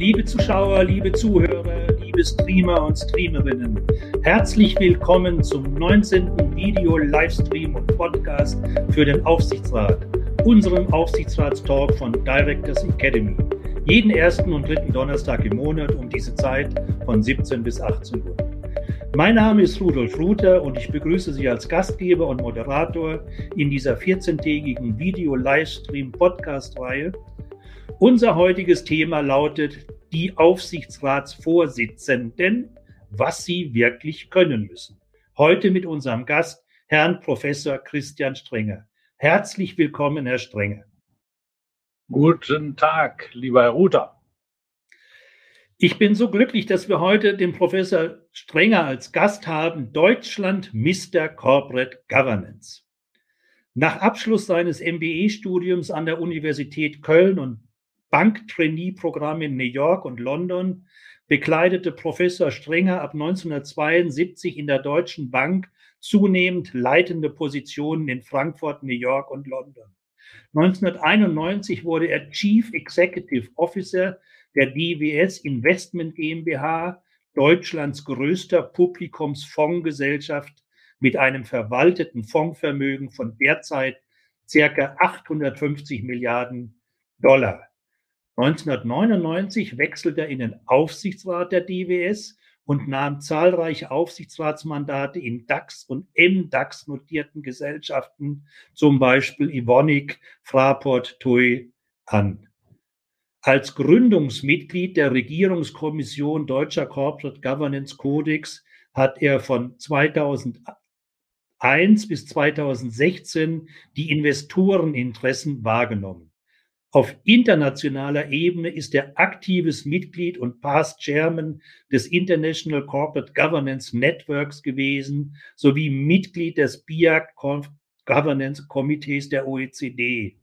Liebe Zuschauer, liebe Zuhörer, liebe Streamer und Streamerinnen, herzlich willkommen zum 19. Video-Livestream und Podcast für den Aufsichtsrat, unserem Aufsichtsratstalk von Directors Academy. Jeden ersten und dritten Donnerstag im Monat um diese Zeit von 17 bis 18 Uhr. Mein Name ist Rudolf Ruther und ich begrüße Sie als Gastgeber und Moderator in dieser 14-tägigen Video-Livestream-Podcast-Reihe unser heutiges Thema lautet die Aufsichtsratsvorsitzenden, was sie wirklich können müssen. Heute mit unserem Gast, Herrn Professor Christian Strenger. Herzlich willkommen, Herr Strenger. Guten Tag, lieber Herr Ruther. Ich bin so glücklich, dass wir heute den Professor Strenger als Gast haben, Deutschland Mr. Corporate Governance. Nach Abschluss seines MBE-Studiums an der Universität Köln und Banktrainee-Programm in New York und London, bekleidete Professor Strenger ab 1972 in der Deutschen Bank zunehmend leitende Positionen in Frankfurt, New York und London. 1991 wurde er Chief Executive Officer der DWS Investment GmbH, Deutschlands größter Publikumsfondsgesellschaft mit einem verwalteten Fondsvermögen von derzeit circa 850 Milliarden Dollar. 1999 wechselte er in den Aufsichtsrat der DWS und nahm zahlreiche Aufsichtsratsmandate in DAX und MDAX notierten Gesellschaften, zum Beispiel Evonik, Fraport, TUI, an. Als Gründungsmitglied der Regierungskommission Deutscher Corporate Governance Codex hat er von 2001 bis 2016 die Investoreninteressen wahrgenommen. Auf internationaler Ebene ist er aktives Mitglied und Past Chairman des International Corporate Governance Networks gewesen, sowie Mitglied des BIAC Governance Komitees der OECD.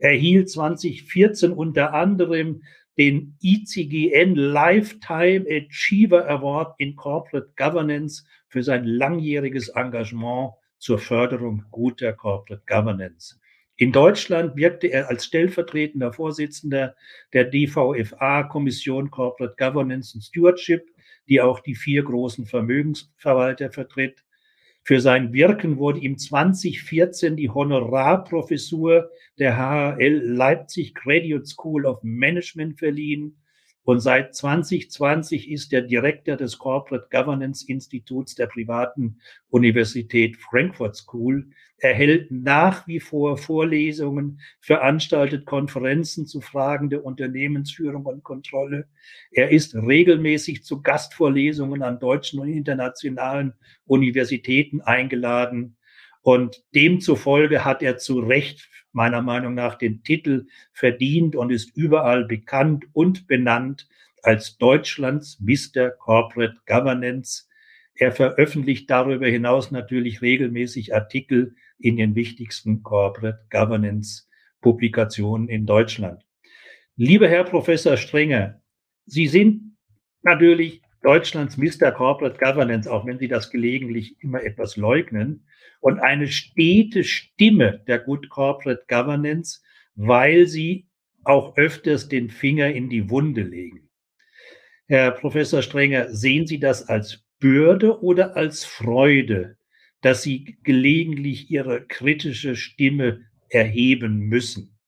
Er erhielt 2014 unter anderem den ICGN Lifetime Achiever Award in Corporate Governance für sein langjähriges Engagement zur Förderung guter Corporate Governance. In Deutschland wirkte er als stellvertretender Vorsitzender der DVFA Kommission Corporate Governance and Stewardship, die auch die vier großen Vermögensverwalter vertritt. Für sein Wirken wurde ihm 2014 die Honorarprofessur der HHL Leipzig Graduate School of Management verliehen und seit 2020 ist er Direktor des Corporate Governance Instituts der privaten Universität Frankfurt School. Er hält nach wie vor Vorlesungen, veranstaltet Konferenzen zu Fragen der Unternehmensführung und Kontrolle. Er ist regelmäßig zu Gastvorlesungen an deutschen und internationalen Universitäten eingeladen. Und demzufolge hat er zu Recht meiner Meinung nach den Titel verdient und ist überall bekannt und benannt als Deutschlands Mr. Corporate Governance. Er veröffentlicht darüber hinaus natürlich regelmäßig Artikel in den wichtigsten Corporate Governance Publikationen in Deutschland. Lieber Herr Professor Strenger, Sie sind natürlich Deutschlands Mr. Corporate Governance, auch wenn Sie das gelegentlich immer etwas leugnen und eine stete Stimme der Good Corporate Governance, weil sie auch öfters den Finger in die Wunde legen. Herr Professor Strenger, sehen Sie das als Bürde oder als Freude, dass Sie gelegentlich Ihre kritische Stimme erheben müssen?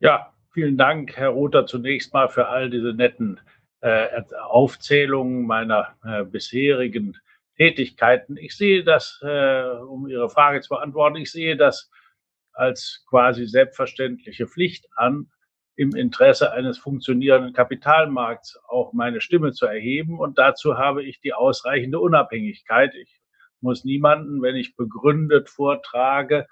Ja, vielen Dank, Herr Rother, zunächst mal für all diese netten äh, Aufzählungen meiner äh, bisherigen Tätigkeiten. Ich sehe das, äh, um Ihre Frage zu beantworten, ich sehe das als quasi selbstverständliche Pflicht an, im Interesse eines funktionierenden Kapitalmarkts auch meine Stimme zu erheben. Und dazu habe ich die ausreichende Unabhängigkeit. Ich muss niemanden, wenn ich begründet vortrage,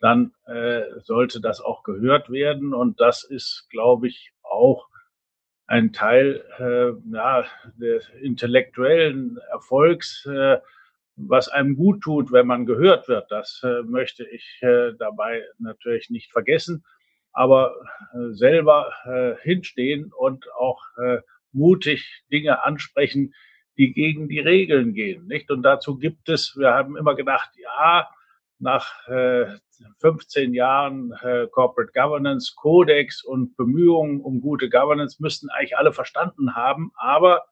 dann äh, sollte das auch gehört werden. Und das ist, glaube ich, auch ein Teil äh, ja, des intellektuellen Erfolgs, äh, was einem gut tut, wenn man gehört wird. Das äh, möchte ich äh, dabei natürlich nicht vergessen, aber äh, selber äh, hinstehen und auch äh, mutig Dinge ansprechen, die gegen die Regeln gehen, nicht? Und dazu gibt es, wir haben immer gedacht, ja, nach äh, 15 Jahren äh, Corporate Governance, Kodex und Bemühungen um gute Governance müssten eigentlich alle verstanden haben. Aber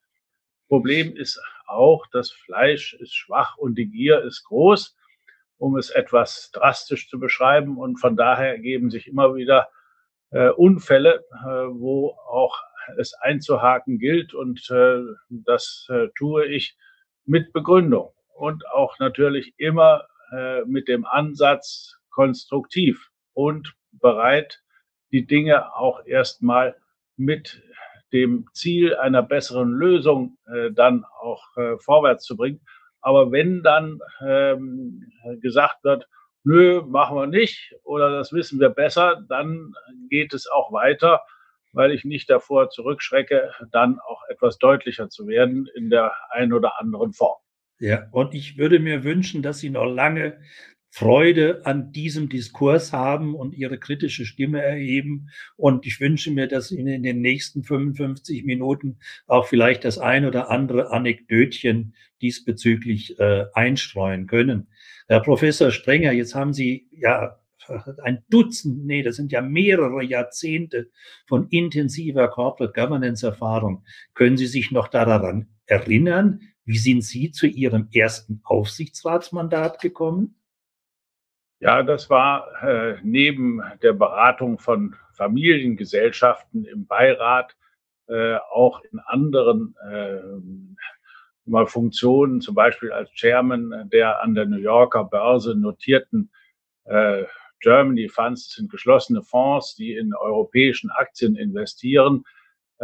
Problem ist auch, das Fleisch ist schwach und die Gier ist groß, um es etwas drastisch zu beschreiben. Und von daher ergeben sich immer wieder äh, Unfälle, äh, wo auch es einzuhaken gilt. Und äh, das äh, tue ich mit Begründung und auch natürlich immer äh, mit dem Ansatz konstruktiv und bereit, die Dinge auch erstmal mit dem Ziel einer besseren Lösung äh, dann auch äh, vorwärts zu bringen. Aber wenn dann ähm, gesagt wird, nö, machen wir nicht oder das wissen wir besser, dann geht es auch weiter, weil ich nicht davor zurückschrecke, dann auch etwas deutlicher zu werden in der einen oder anderen Form. Ja, und ich würde mir wünschen, dass Sie noch lange Freude an diesem Diskurs haben und ihre kritische Stimme erheben. Und ich wünsche mir, dass Ihnen in den nächsten 55 Minuten auch vielleicht das ein oder andere Anekdötchen diesbezüglich äh, einstreuen können. Herr Professor Strenger, jetzt haben Sie ja ein Dutzend, nee, das sind ja mehrere Jahrzehnte von intensiver Corporate Governance Erfahrung. Können Sie sich noch daran erinnern, wie sind Sie zu Ihrem ersten Aufsichtsratsmandat gekommen? Ja, das war äh, neben der Beratung von Familiengesellschaften im Beirat äh, auch in anderen äh, mal Funktionen, zum Beispiel als Chairman der an der New Yorker Börse notierten äh, Germany Funds, das sind geschlossene Fonds, die in europäischen Aktien investieren,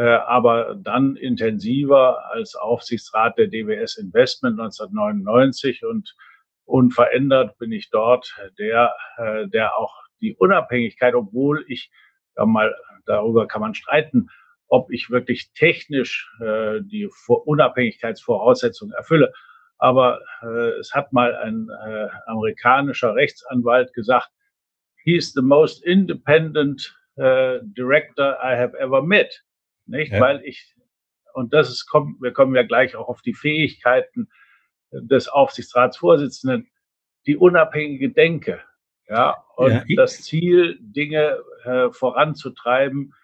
aber dann intensiver als Aufsichtsrat der DWS Investment 1999 und unverändert bin ich dort der, äh, der auch die Unabhängigkeit, obwohl ich ja mal darüber kann man streiten, ob ich wirklich technisch äh, die Unabhängigkeitsvoraussetzungen erfülle. Aber äh, es hat mal ein äh, amerikanischer Rechtsanwalt gesagt, he's the most independent uh, director I have ever met. Nicht? Ja. Weil ich, und das ist, kommt, wir kommen ja gleich auch auf die Fähigkeiten des Aufsichtsratsvorsitzenden, die unabhängige Denke. Ja, und ja, das Ziel, Dinge äh, voranzutreiben,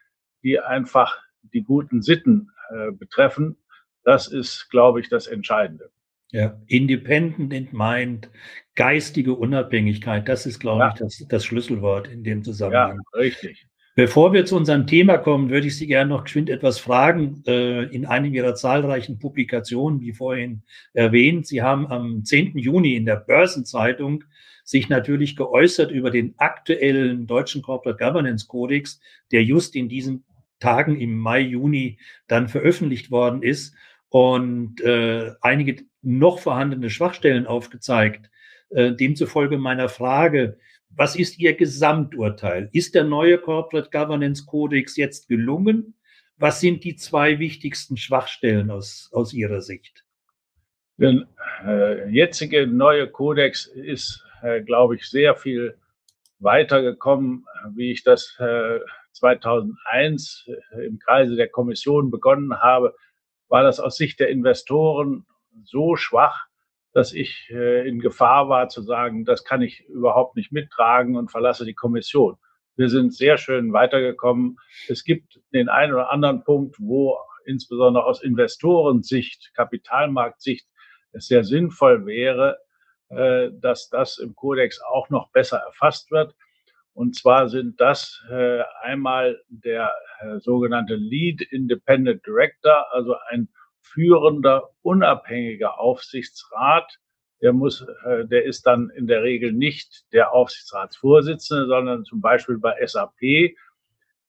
die einfach die guten Sitten äh, betreffen, das ist, glaube ich, das Entscheidende. Ja, independent in mind, geistige Unabhängigkeit, das ist, glaube ja. ich, das, das Schlüsselwort in dem Zusammenhang. Ja, richtig. Bevor wir zu unserem Thema kommen, würde ich Sie gerne noch geschwind etwas fragen. Äh, in einem Ihrer zahlreichen Publikationen, wie vorhin erwähnt, Sie haben am 10. Juni in der Börsenzeitung sich natürlich geäußert über den aktuellen deutschen Corporate Governance Codex, der just in diesen Tagen im Mai, Juni dann veröffentlicht worden ist und äh, einige noch vorhandene Schwachstellen aufgezeigt. Äh, demzufolge meiner Frage, was ist Ihr Gesamturteil? Ist der neue Corporate Governance Codex jetzt gelungen? Was sind die zwei wichtigsten Schwachstellen aus, aus Ihrer Sicht? Der äh, jetzige neue Kodex ist, äh, glaube ich, sehr viel weitergekommen, wie ich das äh, 2001 äh, im Kreise der Kommission begonnen habe, war das aus Sicht der Investoren so schwach, dass ich äh, in Gefahr war zu sagen, das kann ich überhaupt nicht mittragen und verlasse die Kommission. Wir sind sehr schön weitergekommen. Es gibt den einen oder anderen Punkt, wo insbesondere aus Investorensicht, Kapitalmarktsicht es sehr sinnvoll wäre, äh, dass das im Kodex auch noch besser erfasst wird. Und zwar sind das äh, einmal der äh, sogenannte Lead Independent Director, also ein führender, unabhängiger Aufsichtsrat. Der muss, äh, der ist dann in der Regel nicht der Aufsichtsratsvorsitzende, sondern zum Beispiel bei SAP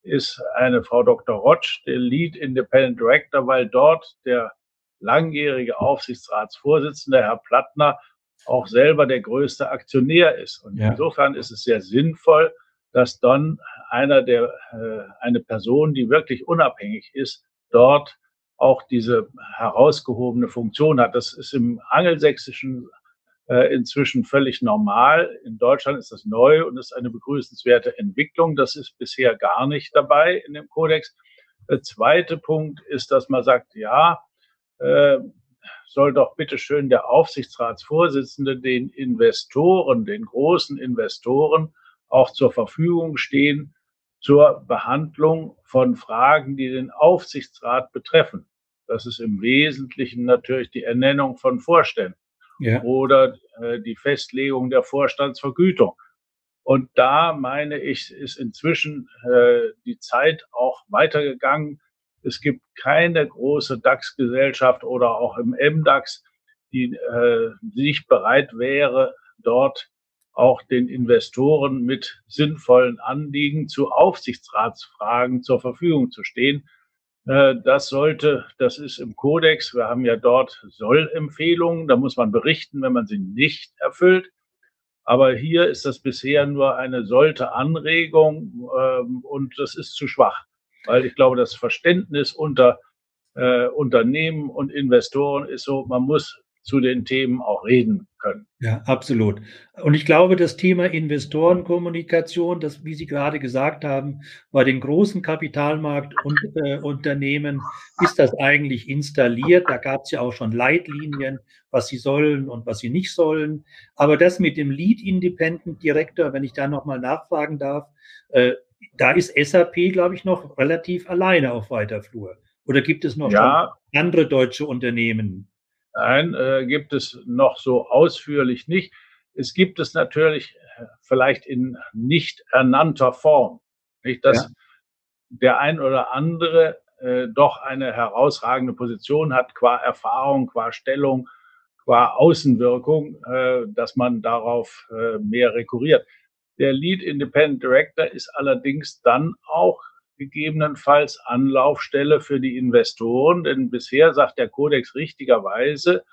ist eine Frau Dr. Rotsch der Lead Independent Director, weil dort der langjährige Aufsichtsratsvorsitzende, Herr Plattner, auch selber der größte Aktionär ist. Und ja. insofern ist es sehr sinnvoll, dass dann einer der, äh, eine Person, die wirklich unabhängig ist, dort auch diese herausgehobene Funktion hat. Das ist im angelsächsischen äh, inzwischen völlig normal. In Deutschland ist das neu und ist eine begrüßenswerte Entwicklung. Das ist bisher gar nicht dabei in dem Kodex. Der zweite Punkt ist, dass man sagt, ja, äh, soll doch bitte schön der Aufsichtsratsvorsitzende den Investoren, den großen Investoren auch zur Verfügung stehen zur Behandlung von Fragen, die den Aufsichtsrat betreffen. Das ist im Wesentlichen natürlich die Ernennung von Vorständen ja. oder äh, die Festlegung der Vorstandsvergütung. Und da meine ich, ist inzwischen äh, die Zeit auch weitergegangen. Es gibt keine große DAX-Gesellschaft oder auch im MDAX, die äh, nicht bereit wäre, dort auch den Investoren mit sinnvollen Anliegen zu Aufsichtsratsfragen zur Verfügung zu stehen. Äh, das sollte, das ist im Kodex. Wir haben ja dort Sollempfehlungen. Da muss man berichten, wenn man sie nicht erfüllt. Aber hier ist das bisher nur eine sollte Anregung ähm, und das ist zu schwach, weil ich glaube, das Verständnis unter äh, Unternehmen und Investoren ist so, man muss zu den Themen auch reden können. Ja, absolut. Und ich glaube, das Thema Investorenkommunikation, das, wie Sie gerade gesagt haben, bei den großen Kapitalmarktunternehmen äh, ist das eigentlich installiert. Da gab es ja auch schon Leitlinien, was sie sollen und was sie nicht sollen. Aber das mit dem Lead Independent Director, wenn ich da nochmal nachfragen darf, äh, da ist SAP, glaube ich, noch relativ alleine auf weiter Flur. Oder gibt es noch ja. andere deutsche Unternehmen, Nein, äh, gibt es noch so ausführlich nicht. Es gibt es natürlich äh, vielleicht in nicht ernannter Form. Nicht, dass ja. der ein oder andere äh, doch eine herausragende Position hat, qua Erfahrung, qua Stellung, qua Außenwirkung, äh, dass man darauf äh, mehr rekurriert. Der Lead Independent Director ist allerdings dann auch gegebenenfalls Anlaufstelle für die Investoren, denn bisher sagt der Kodex richtigerweise,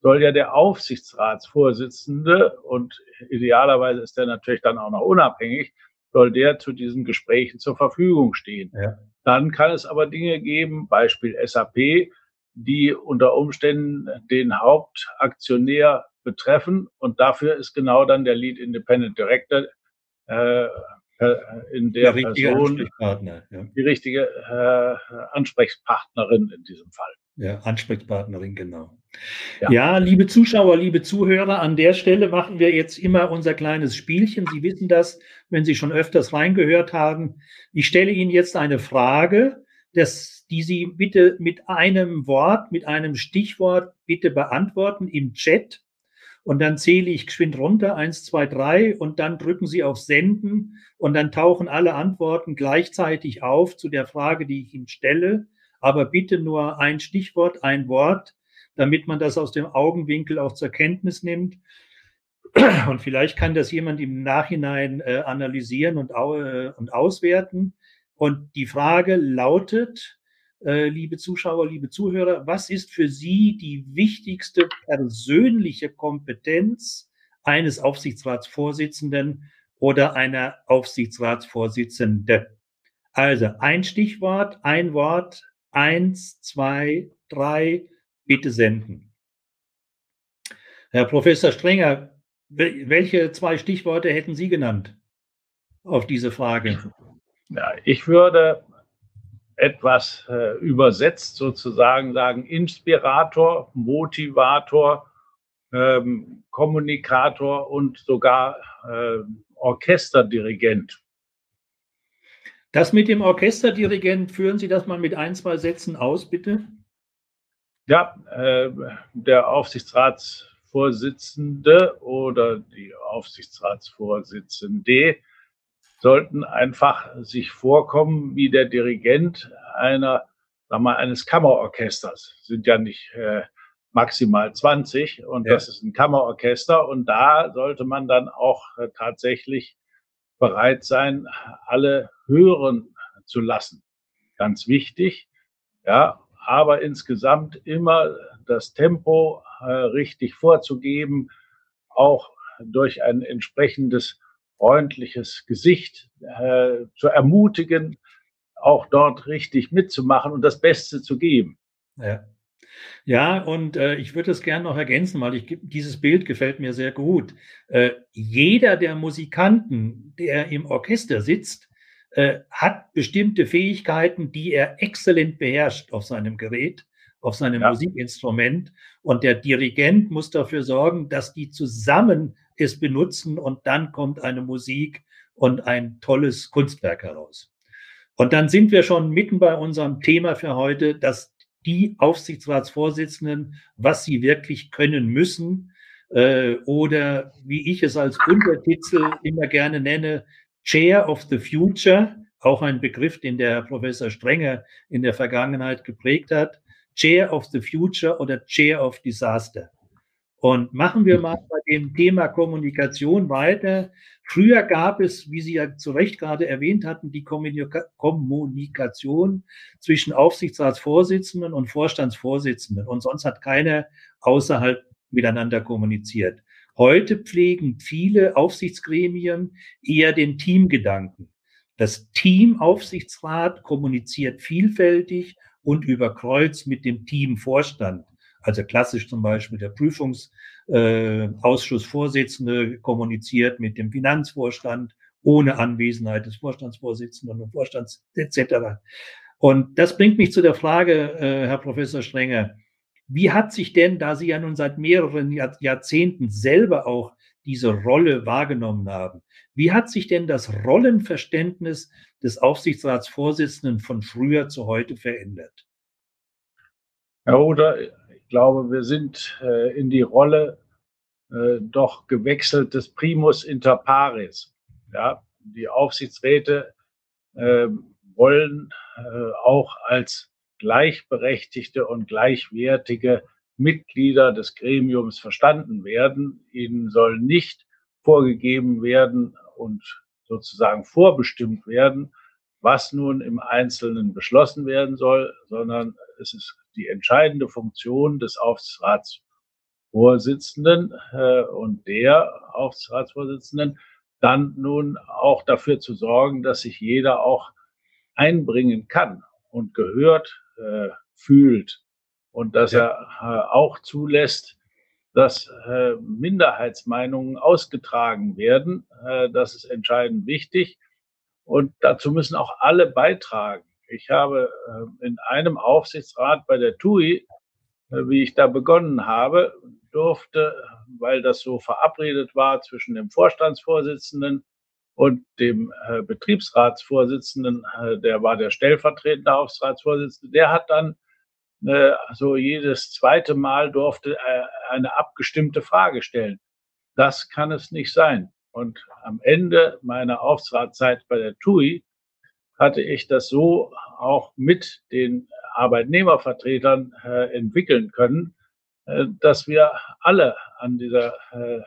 soll ja der Aufsichtsratsvorsitzende und idealerweise ist der natürlich dann auch noch unabhängig, soll der zu diesen Gesprächen zur Verfügung stehen. Ja. Dann kann es aber Dinge geben, Beispiel SAP, die unter Umständen den Hauptaktionär betreffen und dafür ist genau dann der Lead Independent Director äh, in der, der Person ja. die richtige äh, Ansprechpartnerin in diesem Fall. Ja, Ansprechpartnerin, genau. Ja. ja. liebe Zuschauer, liebe Zuhörer, an der Stelle machen wir jetzt immer unser kleines Spielchen. Sie wissen das, wenn Sie schon öfters reingehört haben. Ich stelle Ihnen jetzt eine Frage, das, die Sie bitte mit einem Wort, mit einem Stichwort bitte beantworten im Chat. Und dann zähle ich geschwind runter, eins, zwei, drei, und dann drücken Sie auf Senden und dann tauchen alle Antworten gleichzeitig auf zu der Frage, die ich Ihnen stelle. Aber bitte nur ein Stichwort, ein Wort, damit man das aus dem Augenwinkel auch zur Kenntnis nimmt. Und vielleicht kann das jemand im Nachhinein äh, analysieren und, äh, und auswerten. Und die Frage lautet, liebe Zuschauer, liebe Zuhörer, was ist für Sie die wichtigste persönliche Kompetenz eines Aufsichtsratsvorsitzenden oder einer Aufsichtsratsvorsitzenden? Also ein Stichwort, ein Wort, eins, zwei, drei, bitte senden. Herr Professor Strenger, welche zwei Stichworte hätten Sie genannt auf diese Frage? Ja, ich würde etwas äh, übersetzt sozusagen sagen, Inspirator, Motivator, ähm, Kommunikator und sogar äh, Orchesterdirigent. Das mit dem Orchesterdirigent, führen Sie das mal mit ein, zwei Sätzen aus, bitte? Ja, äh, der Aufsichtsratsvorsitzende oder die Aufsichtsratsvorsitzende sollten einfach sich vorkommen wie der Dirigent einer, sag mal, eines Kammerorchesters. Sind ja nicht äh, maximal 20 und ja. das ist ein Kammerorchester und da sollte man dann auch äh, tatsächlich bereit sein, alle hören zu lassen. Ganz wichtig, ja, aber insgesamt immer das Tempo äh, richtig vorzugeben, auch durch ein entsprechendes freundliches Gesicht äh, zu ermutigen, auch dort richtig mitzumachen und das Beste zu geben. Ja. Ja, und äh, ich würde es gerne noch ergänzen, weil ich, dieses Bild gefällt mir sehr gut. Äh, jeder der Musikanten, der im Orchester sitzt, äh, hat bestimmte Fähigkeiten, die er exzellent beherrscht auf seinem Gerät, auf seinem ja. Musikinstrument. Und der Dirigent muss dafür sorgen, dass die zusammen es benutzen und dann kommt eine Musik und ein tolles Kunstwerk heraus. Und dann sind wir schon mitten bei unserem Thema für heute, dass die Aufsichtsratsvorsitzenden, was sie wirklich können müssen, äh, oder wie ich es als Untertitel immer gerne nenne, Chair of the Future, auch ein Begriff, den der Herr Professor Strenger in der Vergangenheit geprägt hat, Chair of the Future oder Chair of Disaster. Und machen wir mal bei dem Thema Kommunikation weiter. Früher gab es, wie Sie ja zu Recht gerade erwähnt hatten, die Kommunika Kommunikation zwischen Aufsichtsratsvorsitzenden und Vorstandsvorsitzenden. Und sonst hat keiner außerhalb miteinander kommuniziert. Heute pflegen viele Aufsichtsgremien eher den Teamgedanken. Das Teamaufsichtsrat kommuniziert vielfältig und über Kreuz mit dem Teamvorstand. Also klassisch zum Beispiel der Prüfungsausschussvorsitzende äh, kommuniziert mit dem Finanzvorstand ohne Anwesenheit des Vorstandsvorsitzenden und Vorstands etc. Und das bringt mich zu der Frage, äh, Herr Professor Strenger, wie hat sich denn, da Sie ja nun seit mehreren Jahr, Jahrzehnten selber auch diese Rolle wahrgenommen haben, wie hat sich denn das Rollenverständnis des Aufsichtsratsvorsitzenden von früher zu heute verändert? Herr Oder, glaube, wir sind äh, in die Rolle äh, doch gewechselt des Primus inter pares. Ja, die Aufsichtsräte äh, wollen auch als gleichberechtigte und gleichwertige Mitglieder des Gremiums verstanden werden. Ihnen soll nicht vorgegeben werden und sozusagen vorbestimmt werden, was nun im Einzelnen beschlossen werden soll, sondern es ist die entscheidende Funktion des Aufsichtsratsvorsitzenden äh, und der Aufsichtsratsvorsitzenden, dann nun auch dafür zu sorgen, dass sich jeder auch einbringen kann und gehört äh, fühlt und dass ja. er äh, auch zulässt, dass äh, Minderheitsmeinungen ausgetragen werden. Äh, das ist entscheidend wichtig. Und dazu müssen auch alle beitragen. Ich habe äh, in einem Aufsichtsrat bei der TUI, äh, wie ich da begonnen habe, durfte, weil das so verabredet war zwischen dem Vorstandsvorsitzenden und dem äh, Betriebsratsvorsitzenden, der war der stellvertretende Aufsichtsratsvorsitzende, der hat dann so jedes zweite Mal durfte eine abgestimmte Frage stellen. Das kann es nicht sein. Und am Ende meiner Aufsichtsratszeit bei der TUI hatte ich das so auch mit den Arbeitnehmervertretern äh, entwickeln können, äh, dass wir alle an dieser äh,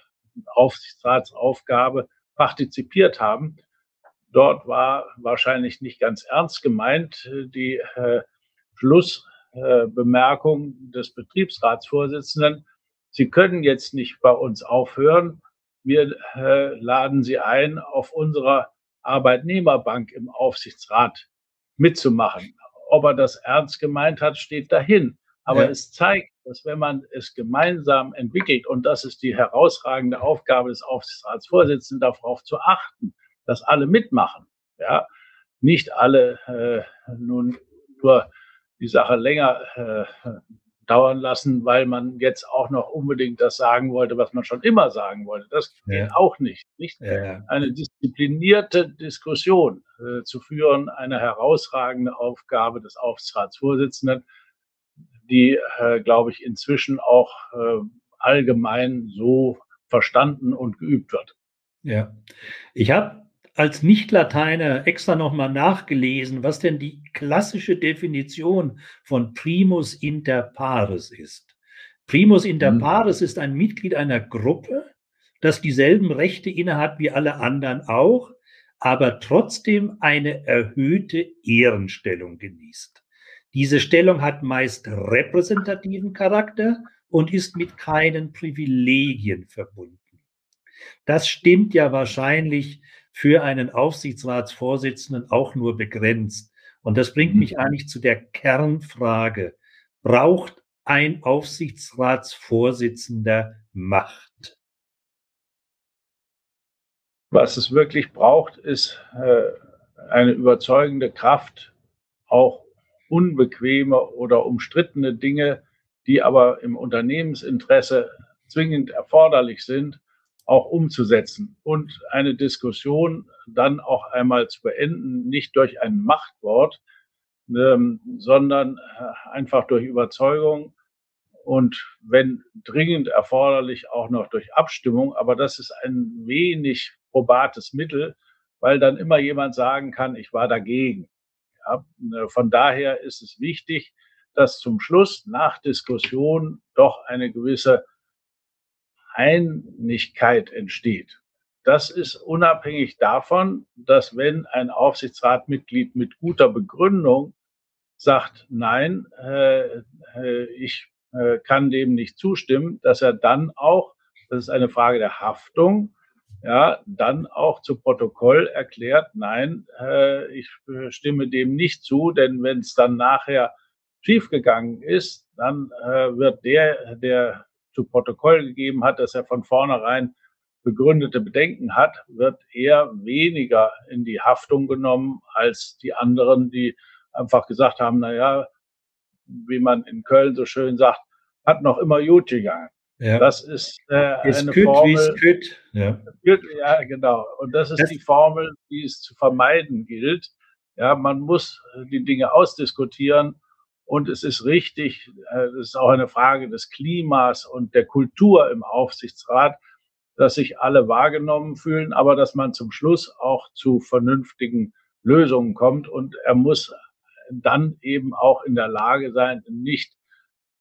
Aufsichtsratsaufgabe partizipiert haben. Dort war wahrscheinlich nicht ganz ernst gemeint äh, die äh, Schlussbemerkung des Betriebsratsvorsitzenden. Sie können jetzt nicht bei uns aufhören. Wir äh, laden Sie ein, auf unserer Arbeitnehmerbank im Aufsichtsrat mitzumachen. Ob er das ernst gemeint hat, steht dahin. Aber ja. es zeigt, dass wenn man es gemeinsam entwickelt, und das ist die herausragende Aufgabe des Aufsichtsratsvorsitzenden, darauf zu achten, dass alle mitmachen. Ja, nicht alle äh, nun nur die Sache länger äh, dauern lassen, weil man jetzt auch noch unbedingt das sagen wollte, was man schon immer sagen wollte. Das ja. geht auch nicht. nicht? Ja. Eine disziplinierte Diskussion äh, zu führen, eine herausragende Aufgabe des Aufsichtsratsvorsitzenden, die, äh, glaube ich, inzwischen auch äh, allgemein so verstanden und geübt wird. Ja, ich habe als Nicht-Lateiner extra nochmal nachgelesen, was denn die klassische Definition von primus inter pares ist. Primus inter mhm. pares ist ein Mitglied einer Gruppe, das dieselben Rechte innehat wie alle anderen auch, aber trotzdem eine erhöhte Ehrenstellung genießt. Diese Stellung hat meist repräsentativen Charakter und ist mit keinen Privilegien verbunden. Das stimmt ja wahrscheinlich für einen Aufsichtsratsvorsitzenden auch nur begrenzt. Und das bringt mich mhm. eigentlich zu der Kernfrage. Braucht ein Aufsichtsratsvorsitzender Macht? Was es wirklich braucht, ist äh, eine überzeugende Kraft, auch unbequeme oder umstrittene Dinge, die aber im Unternehmensinteresse zwingend erforderlich sind, auch umzusetzen und eine Diskussion dann auch einmal zu beenden, nicht durch ein Machtwort, ähm, sondern äh, einfach durch Überzeugung und wenn dringend erforderlich auch noch durch Abstimmung. Aber das ist ein wenig probates Mittel, weil dann immer jemand sagen kann, ich war dagegen. Ja, äh, von daher ist es wichtig, dass zum Schluss nach Diskussion doch eine gewisse Einigkeit entsteht. Das ist unabhängig davon, dass wenn ein Aufsichtsratmitglied mit guter Begründung sagt, nein, äh, äh, ich äh, kann dem nicht zustimmen, dass er dann auch, das ist eine Frage der Haftung, ja, dann auch zu Protokoll erklärt, nein, äh, ich stimme dem nicht zu, denn wenn es dann nachher schiefgegangen ist, dann äh, wird der, der zu Protokoll gegeben hat, dass er von vornherein begründete Bedenken hat, wird eher weniger in die Haftung genommen als die anderen, die einfach gesagt haben, na ja, wie man in Köln so schön sagt, hat noch immer gut gegangen. Ja. Das ist äh, eine küt, Formel. Küt. Ja. ja, genau. Und das ist das die Formel, die es zu vermeiden gilt. Ja, man muss die Dinge ausdiskutieren und es ist richtig, äh, es ist auch eine Frage des Klimas und der Kultur im Aufsichtsrat, dass sich alle wahrgenommen fühlen, aber dass man zum Schluss auch zu vernünftigen Lösungen kommt. Und er muss dann eben auch in der Lage sein, nicht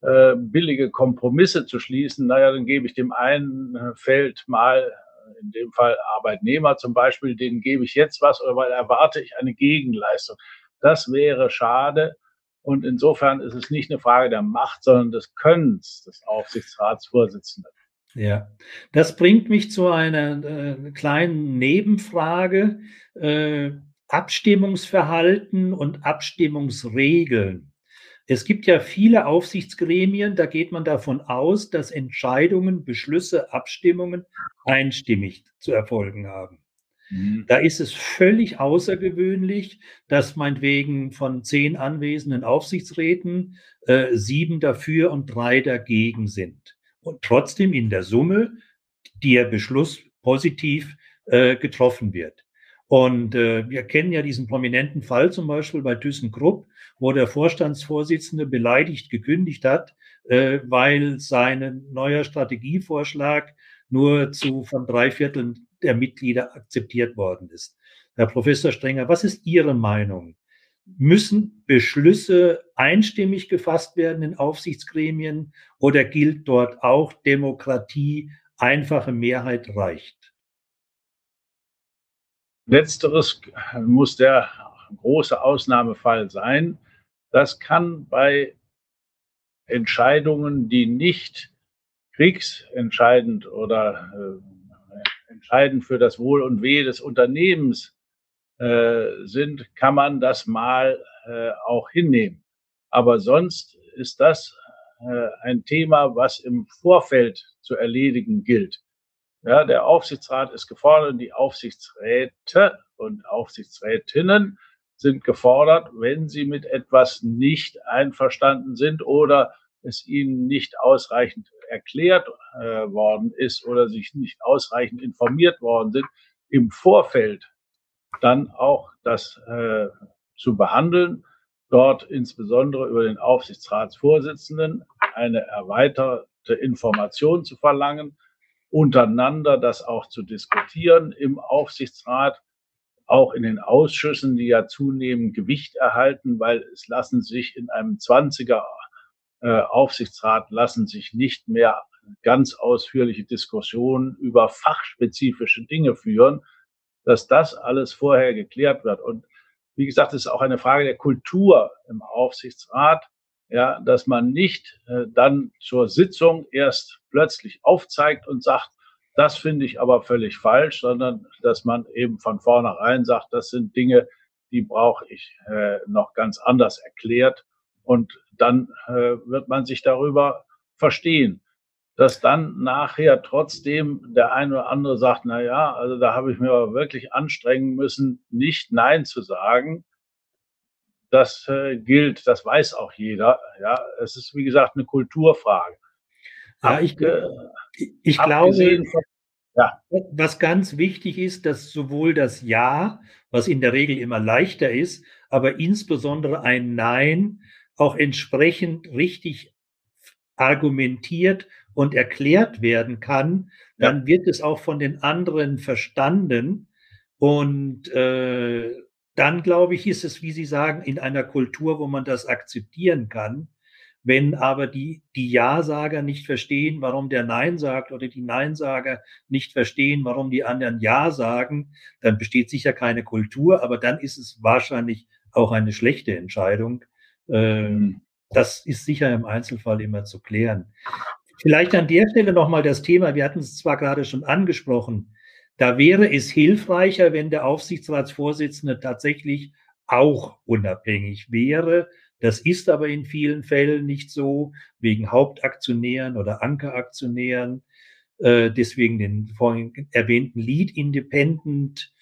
äh, billige Kompromisse zu schließen. Naja, dann gebe ich dem einen äh, Feld mal, in dem Fall Arbeitnehmer zum Beispiel, denen gebe ich jetzt was oder weil erwarte ich eine Gegenleistung. Das wäre schade. Und insofern ist es nicht eine Frage der Macht, sondern des Könnens des Aufsichtsratsvorsitzenden. Ja, das bringt mich zu einer äh, kleinen Nebenfrage. Äh, Abstimmungsverhalten und Abstimmungsregeln. Es gibt ja viele Aufsichtsgremien, da geht man davon aus, dass Entscheidungen, Beschlüsse, Abstimmungen einstimmig zu erfolgen haben. Mhm. Da ist es völlig außergewöhnlich, dass meinetwegen von zehn anwesenden Aufsichtsräten äh, sieben dafür und drei dagegen sind. Und trotzdem in der Summe der Beschluss positiv äh, getroffen wird. Und äh, wir kennen ja diesen prominenten Fall zum Beispiel bei ThyssenKrupp, wo der Vorstandsvorsitzende beleidigt gekündigt hat, äh, weil sein neuer Strategievorschlag nur zu von drei Vierteln der Mitglieder akzeptiert worden ist. Herr Professor Strenger, was ist Ihre Meinung? Müssen Beschlüsse einstimmig gefasst werden in Aufsichtsgremien oder gilt dort auch Demokratie, einfache Mehrheit reicht? Letzteres muss der große Ausnahmefall sein. Das kann bei Entscheidungen, die nicht kriegsentscheidend oder äh, entscheidend für das Wohl und Wehe des Unternehmens äh, sind, kann man das mal äh, auch hinnehmen. Aber sonst ist das äh, ein Thema, was im Vorfeld zu erledigen gilt. Ja, der Aufsichtsrat ist gefordert, die Aufsichtsräte und Aufsichtsrätinnen sind gefordert, wenn sie mit etwas nicht einverstanden sind oder es ihnen nicht ausreichend erklärt äh, worden ist oder sich nicht ausreichend informiert worden sind, im Vorfeld dann auch das äh, zu behandeln, dort insbesondere über den Aufsichtsratsvorsitzenden eine erweiterte Information zu verlangen, untereinander das auch zu diskutieren im Aufsichtsrat, auch in den Ausschüssen, die ja zunehmend Gewicht erhalten, weil es lassen sich in einem 20er äh, Aufsichtsrat lassen sich nicht mehr ganz ausführliche Diskussionen über fachspezifische Dinge führen, dass das alles vorher geklärt wird. Und wie gesagt, es ist auch eine Frage der Kultur im Aufsichtsrat, ja, dass man nicht äh, dann zur Sitzung erst plötzlich aufzeigt und sagt, das finde ich aber völlig falsch, sondern dass man eben von vornherein sagt, das sind Dinge, die brauche ich äh, noch ganz anders erklärt. Und dann äh, wird man sich darüber verstehen dass dann nachher trotzdem der eine oder andere sagt, na ja, also da habe ich mir aber wirklich anstrengen müssen, nicht Nein zu sagen. Das äh, gilt, das weiß auch jeder. Ja, es ist wie gesagt eine Kulturfrage. Ja, ich, äh, ich glaube, ja. was ganz wichtig ist, dass sowohl das Ja, was in der Regel immer leichter ist, aber insbesondere ein Nein auch entsprechend richtig argumentiert und erklärt werden kann, dann ja. wird es auch von den anderen verstanden. Und äh, dann, glaube ich, ist es, wie Sie sagen, in einer Kultur, wo man das akzeptieren kann. Wenn aber die, die Ja-Sager nicht verstehen, warum der Nein sagt, oder die Nein-Sager nicht verstehen, warum die anderen Ja sagen, dann besteht sicher keine Kultur, aber dann ist es wahrscheinlich auch eine schlechte Entscheidung. Ähm, das ist sicher im Einzelfall immer zu klären. Vielleicht an der Stelle nochmal das Thema, wir hatten es zwar gerade schon angesprochen, da wäre es hilfreicher, wenn der Aufsichtsratsvorsitzende tatsächlich auch unabhängig wäre. Das ist aber in vielen Fällen nicht so, wegen Hauptaktionären oder Ankeraktionären. Äh, deswegen den vorhin erwähnten Lead Independent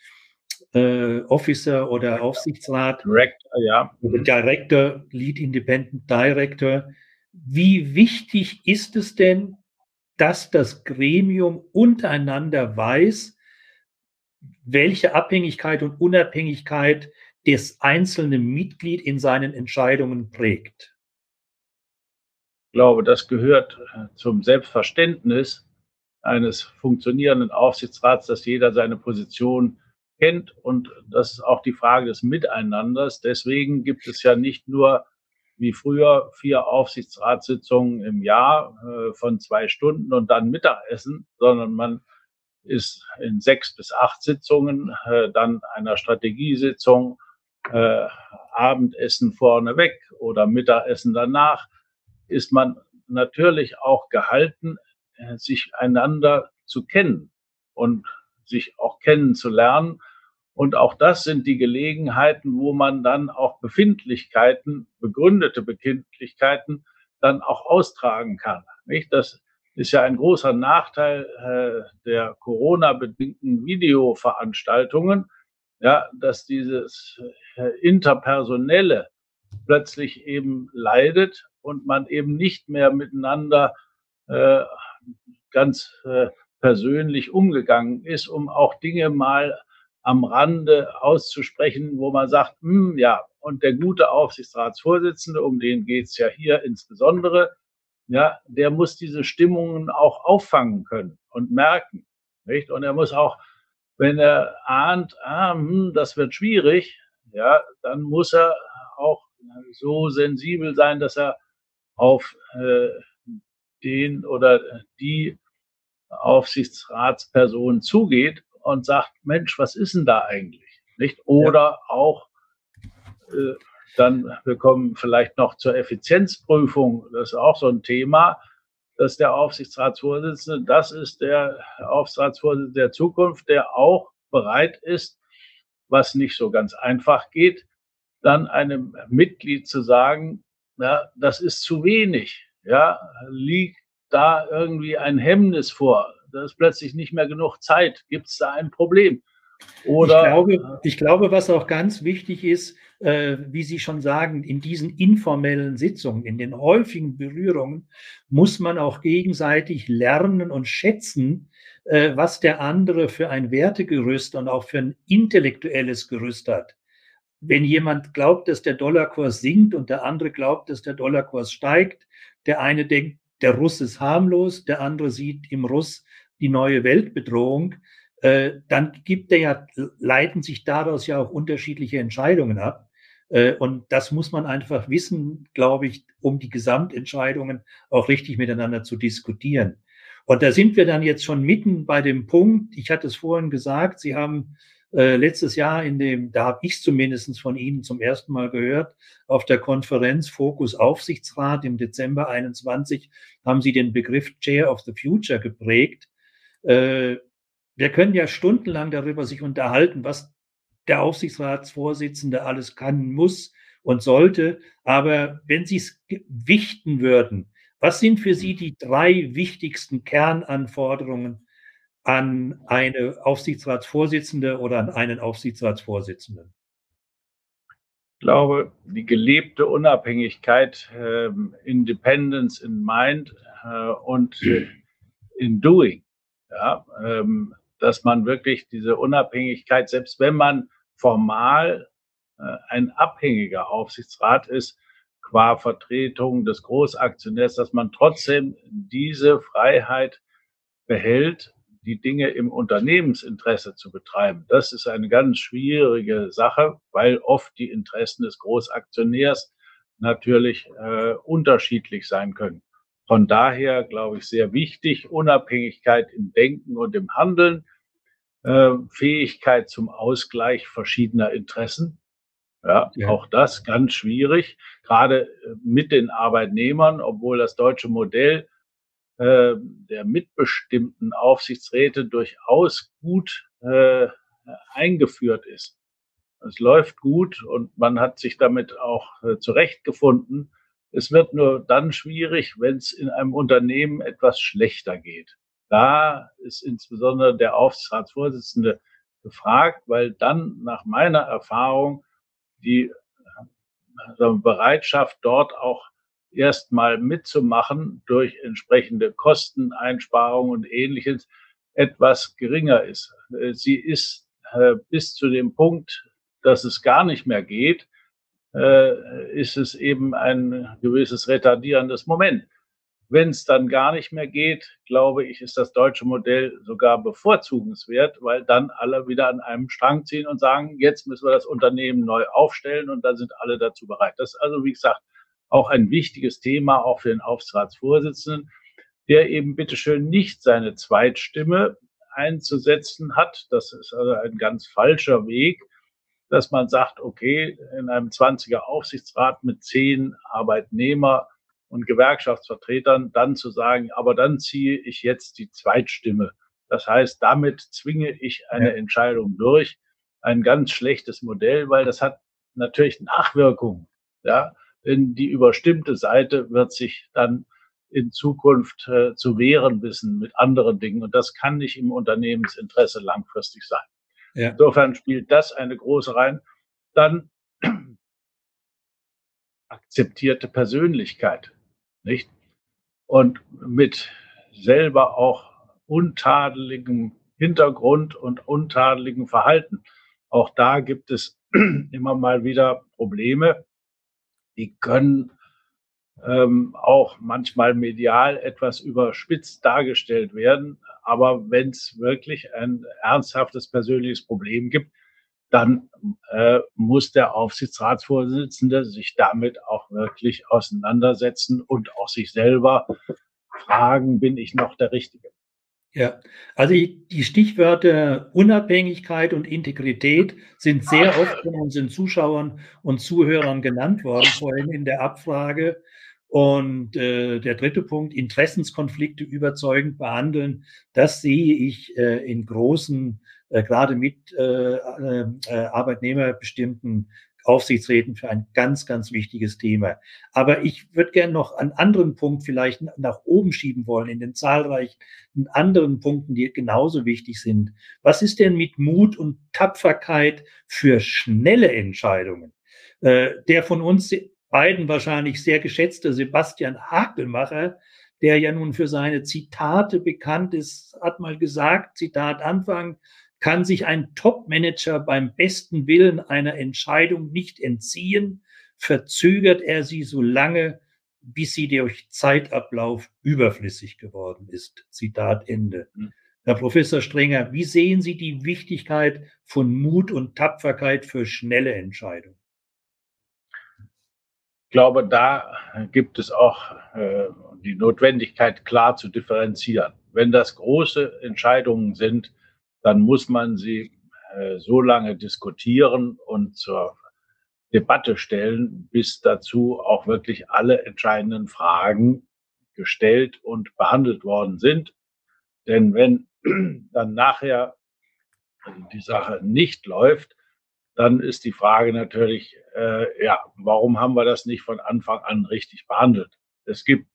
äh, Officer oder Aufsichtsrat. Director, ja. Director, Lead Independent Director wie wichtig ist es denn, dass das Gremium untereinander weiß, welche Abhängigkeit und Unabhängigkeit des einzelnen Mitglied in seinen Entscheidungen prägt? Ich glaube, das gehört äh, zum Selbstverständnis eines funktionierenden Aufsichtsrats, dass jeder seine Position kennt und das ist auch die Frage des Miteinanders. Deswegen gibt es ja nicht nur wie früher vier Aufsichtsratssitzungen im Jahr äh, von zwei Stunden und dann Mittagessen, sondern man ist in sechs bis acht Sitzungen, äh, dann einer Strategiesitzung, äh, Abendessen vorneweg oder Mittagessen danach, ist man natürlich auch gehalten, äh, sich einander zu kennen und sich auch kennenzulernen und auch das sind die Gelegenheiten, wo man dann auch Befindlichkeiten, begründete Befindlichkeiten, dann auch austragen kann. Nicht? Das ist ja ein großer Nachteil äh, der Corona-bedingten Videoveranstaltungen, ja, dass dieses äh, interpersonelle plötzlich eben leidet und man eben nicht mehr miteinander äh, ganz äh, persönlich umgegangen ist, um auch Dinge mal am Rande auszusprechen, wo man sagt, hm, ja, und der gute Aufsichtsratsvorsitzende, um den geht's ja hier insbesondere, ja, der muss diese Stimmungen auch auffangen können und merken. Nicht? Und er muss auch, wenn er ahnt, ah, hm, das wird schwierig, ja, dann muss er auch so sensibel sein, dass er auf äh, den oder die Aufsichtsratsperson zugeht und sagt, Mensch, was ist denn da eigentlich? Nicht? Oder ja. auch äh, dann, wir kommen vielleicht noch zur Effizienzprüfung, das ist auch so ein Thema, dass der Aufsichtsratsvorsitzende, das ist der Aufsichtsratsvorsitzende der Zukunft, der auch bereit ist, was nicht so ganz einfach geht, dann einem Mitglied zu sagen, ja, das ist zu wenig, ja, liegt da irgendwie ein Hemmnis vor, da ist plötzlich nicht mehr genug Zeit. Gibt es da ein Problem? Oder, ich, glaube, ich glaube, was auch ganz wichtig ist, äh, wie Sie schon sagen, in diesen informellen Sitzungen, in den häufigen Berührungen, muss man auch gegenseitig lernen und schätzen, äh, was der andere für ein Wertegerüst und auch für ein intellektuelles Gerüst hat. Wenn jemand glaubt, dass der Dollarkurs sinkt und der andere glaubt, dass der Dollarkurs steigt, der eine denkt, der Russ ist harmlos, der andere sieht im Russ die neue Weltbedrohung, äh, dann gibt er ja, leiten sich daraus ja auch unterschiedliche Entscheidungen ab. Äh, und das muss man einfach wissen, glaube ich, um die Gesamtentscheidungen auch richtig miteinander zu diskutieren. Und da sind wir dann jetzt schon mitten bei dem Punkt, ich hatte es vorhin gesagt, Sie haben äh, letztes Jahr in dem, da habe ich zumindest von Ihnen zum ersten Mal gehört, auf der Konferenz Fokus Aufsichtsrat im Dezember 21 haben Sie den Begriff Chair of the Future geprägt. Äh, wir können ja stundenlang darüber sich unterhalten, was der Aufsichtsratsvorsitzende alles kann, muss und sollte. Aber wenn Sie es wichten würden, was sind für Sie die drei wichtigsten Kernanforderungen an eine Aufsichtsratsvorsitzende oder an einen Aufsichtsratsvorsitzenden? Ich glaube, die gelebte Unabhängigkeit, äh, Independence in Mind äh, und in Doing, ja, ähm, dass man wirklich diese Unabhängigkeit, selbst wenn man formal äh, ein abhängiger Aufsichtsrat ist, qua Vertretung des Großaktionärs, dass man trotzdem diese Freiheit behält, die Dinge im Unternehmensinteresse zu betreiben. Das ist eine ganz schwierige Sache, weil oft die Interessen des Großaktionärs natürlich äh, unterschiedlich sein können. Von daher glaube ich sehr wichtig, Unabhängigkeit im Denken und im Handeln, äh, Fähigkeit zum Ausgleich verschiedener Interessen. Ja, ja, auch das ganz schwierig, gerade äh, mit den Arbeitnehmern, obwohl das deutsche Modell äh, der mitbestimmten Aufsichtsräte durchaus gut äh, eingeführt ist. Es läuft gut und man hat sich damit auch äh, zurechtgefunden. Es wird nur dann schwierig, wenn es in einem Unternehmen etwas schlechter geht. Da ist insbesondere der Aufsichtsratsvorsitzende gefragt, weil dann nach meiner Erfahrung die Bereitschaft dort auch erstmal mitzumachen durch entsprechende Kosteneinsparungen und ähnliches etwas geringer ist. Sie ist äh, bis zu dem Punkt, dass es gar nicht mehr geht, äh, ist es eben ein gewisses retardierendes Moment. Wenn es dann gar nicht mehr geht, glaube ich, ist das deutsche Modell sogar bevorzugenswert, weil dann alle wieder an einem Strang ziehen und sagen, jetzt müssen wir das Unternehmen neu aufstellen und dann sind alle dazu bereit. Das ist also, wie gesagt, auch ein wichtiges Thema, auch für den Aufsichtsratsvorsitzenden, der eben bitteschön nicht seine Zweitstimme einzusetzen hat. Das ist also ein ganz falscher Weg, dass man sagt, okay, in einem 20er Aufsichtsrat mit zehn Arbeitnehmer und Gewerkschaftsvertretern dann zu sagen, aber dann ziehe ich jetzt die Zweitstimme. Das heißt, damit zwinge ich eine ja. Entscheidung durch. Ein ganz schlechtes Modell, weil das hat natürlich Nachwirkungen. Ja, denn die überstimmte Seite wird sich dann in Zukunft äh, zu wehren wissen mit anderen Dingen. Und das kann nicht im Unternehmensinteresse langfristig sein. Ja. Insofern spielt das eine große rein. Dann akzeptierte Persönlichkeit, nicht? Und mit selber auch untadeligem Hintergrund und untadeligem Verhalten. Auch da gibt es immer mal wieder Probleme. Die können ähm, auch manchmal medial etwas überspitzt dargestellt werden. Aber wenn es wirklich ein ernsthaftes persönliches Problem gibt, dann äh, muss der Aufsichtsratsvorsitzende sich damit auch wirklich auseinandersetzen und auch sich selber fragen, bin ich noch der Richtige? Ja, also die Stichwörter Unabhängigkeit und Integrität sind sehr oft von unseren Zuschauern und Zuhörern genannt worden, vorhin in der Abfrage. Und äh, der dritte Punkt, Interessenskonflikte überzeugend behandeln, das sehe ich äh, in großen, äh, gerade mit äh, äh, äh Arbeitnehmerbestimmten Aufsichtsräten für ein ganz, ganz wichtiges Thema. Aber ich würde gerne noch einen anderen Punkt vielleicht nach oben schieben wollen, in den zahlreichen anderen Punkten, die genauso wichtig sind. Was ist denn mit Mut und Tapferkeit für schnelle Entscheidungen? Äh, der von uns beiden wahrscheinlich sehr geschätzte Sebastian Hakelmacher, der ja nun für seine Zitate bekannt ist, hat mal gesagt, Zitat Anfang, kann sich ein Top-Manager beim besten Willen einer Entscheidung nicht entziehen, verzögert er sie so lange, bis sie durch Zeitablauf überflüssig geworden ist. Zitat Ende. Mhm. Herr Professor Strenger, wie sehen Sie die Wichtigkeit von Mut und Tapferkeit für schnelle Entscheidungen? Ich glaube, da gibt es auch äh, die Notwendigkeit, klar zu differenzieren. Wenn das große Entscheidungen sind, dann muss man sie äh, so lange diskutieren und zur Debatte stellen, bis dazu auch wirklich alle entscheidenden Fragen gestellt und behandelt worden sind. Denn wenn dann nachher die Sache nicht läuft, dann ist die Frage natürlich, äh, ja, warum haben wir das nicht von Anfang an richtig behandelt? Es gibt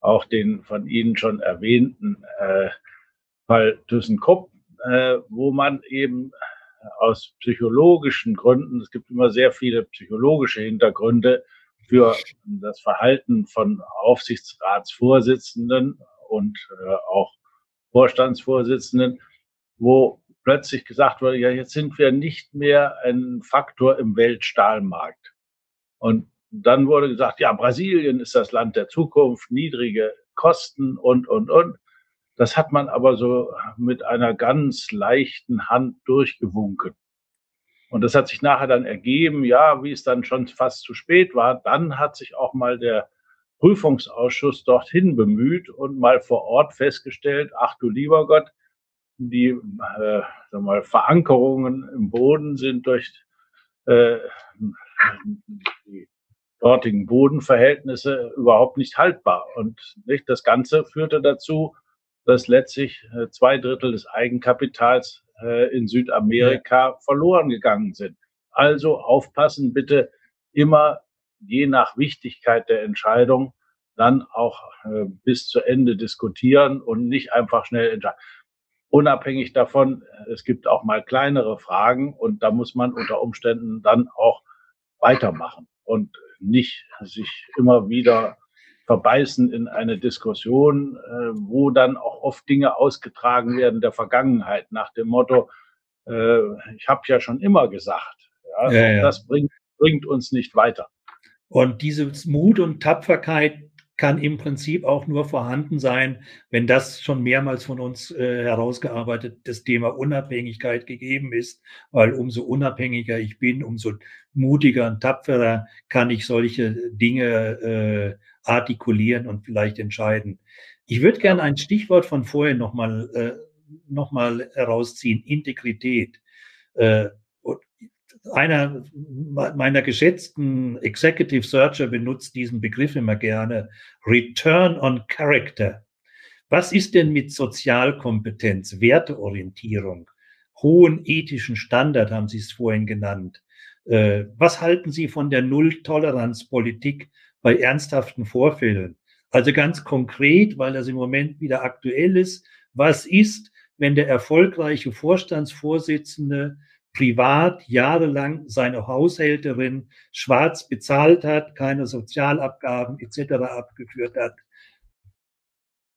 auch den von Ihnen schon erwähnten äh, Fall ThyssenKrupp, äh, wo man eben aus psychologischen Gründen, es gibt immer sehr viele psychologische Hintergründe für das Verhalten von Aufsichtsratsvorsitzenden und äh, auch Vorstandsvorsitzenden, wo plötzlich gesagt wurde, ja, jetzt sind wir nicht mehr ein Faktor im Weltstahlmarkt. Und dann wurde gesagt, ja, Brasilien ist das Land der Zukunft, niedrige Kosten und, und, und. Das hat man aber so mit einer ganz leichten Hand durchgewunken. Und das hat sich nachher dann ergeben, ja, wie es dann schon fast zu spät war. Dann hat sich auch mal der Prüfungsausschuss dorthin bemüht und mal vor Ort festgestellt, ach du lieber Gott, die äh, sag mal, Verankerungen im Boden sind durch äh, die dortigen Bodenverhältnisse überhaupt nicht haltbar. Und nicht, das Ganze führte dazu, dass letztlich äh, zwei Drittel des Eigenkapitals äh, in Südamerika ja. verloren gegangen sind. Also aufpassen bitte immer je nach Wichtigkeit der Entscheidung dann auch äh, bis zu Ende diskutieren und nicht einfach schnell entscheiden. Unabhängig davon, es gibt auch mal kleinere Fragen und da muss man unter Umständen dann auch weitermachen und nicht sich immer wieder verbeißen in eine Diskussion, äh, wo dann auch oft Dinge ausgetragen werden der Vergangenheit nach dem Motto, äh, ich habe ja schon immer gesagt. Ja, ja, ja. Das bringt, bringt uns nicht weiter. Und diese Mut und Tapferkeit kann im Prinzip auch nur vorhanden sein, wenn das schon mehrmals von uns äh, herausgearbeitet das Thema Unabhängigkeit gegeben ist, weil umso unabhängiger ich bin, umso mutiger und tapferer kann ich solche Dinge äh, artikulieren und vielleicht entscheiden. Ich würde gerne ein Stichwort von vorher nochmal äh, noch herausziehen, Integrität. Äh, einer meiner geschätzten Executive Searcher benutzt diesen Begriff immer gerne, Return on Character. Was ist denn mit Sozialkompetenz, Werteorientierung, hohen ethischen Standard, haben Sie es vorhin genannt? Äh, was halten Sie von der Null-Toleranz-Politik bei ernsthaften Vorfällen? Also ganz konkret, weil das im Moment wieder aktuell ist, was ist, wenn der erfolgreiche Vorstandsvorsitzende privat jahrelang seine Haushälterin schwarz bezahlt hat, keine Sozialabgaben etc. abgeführt hat.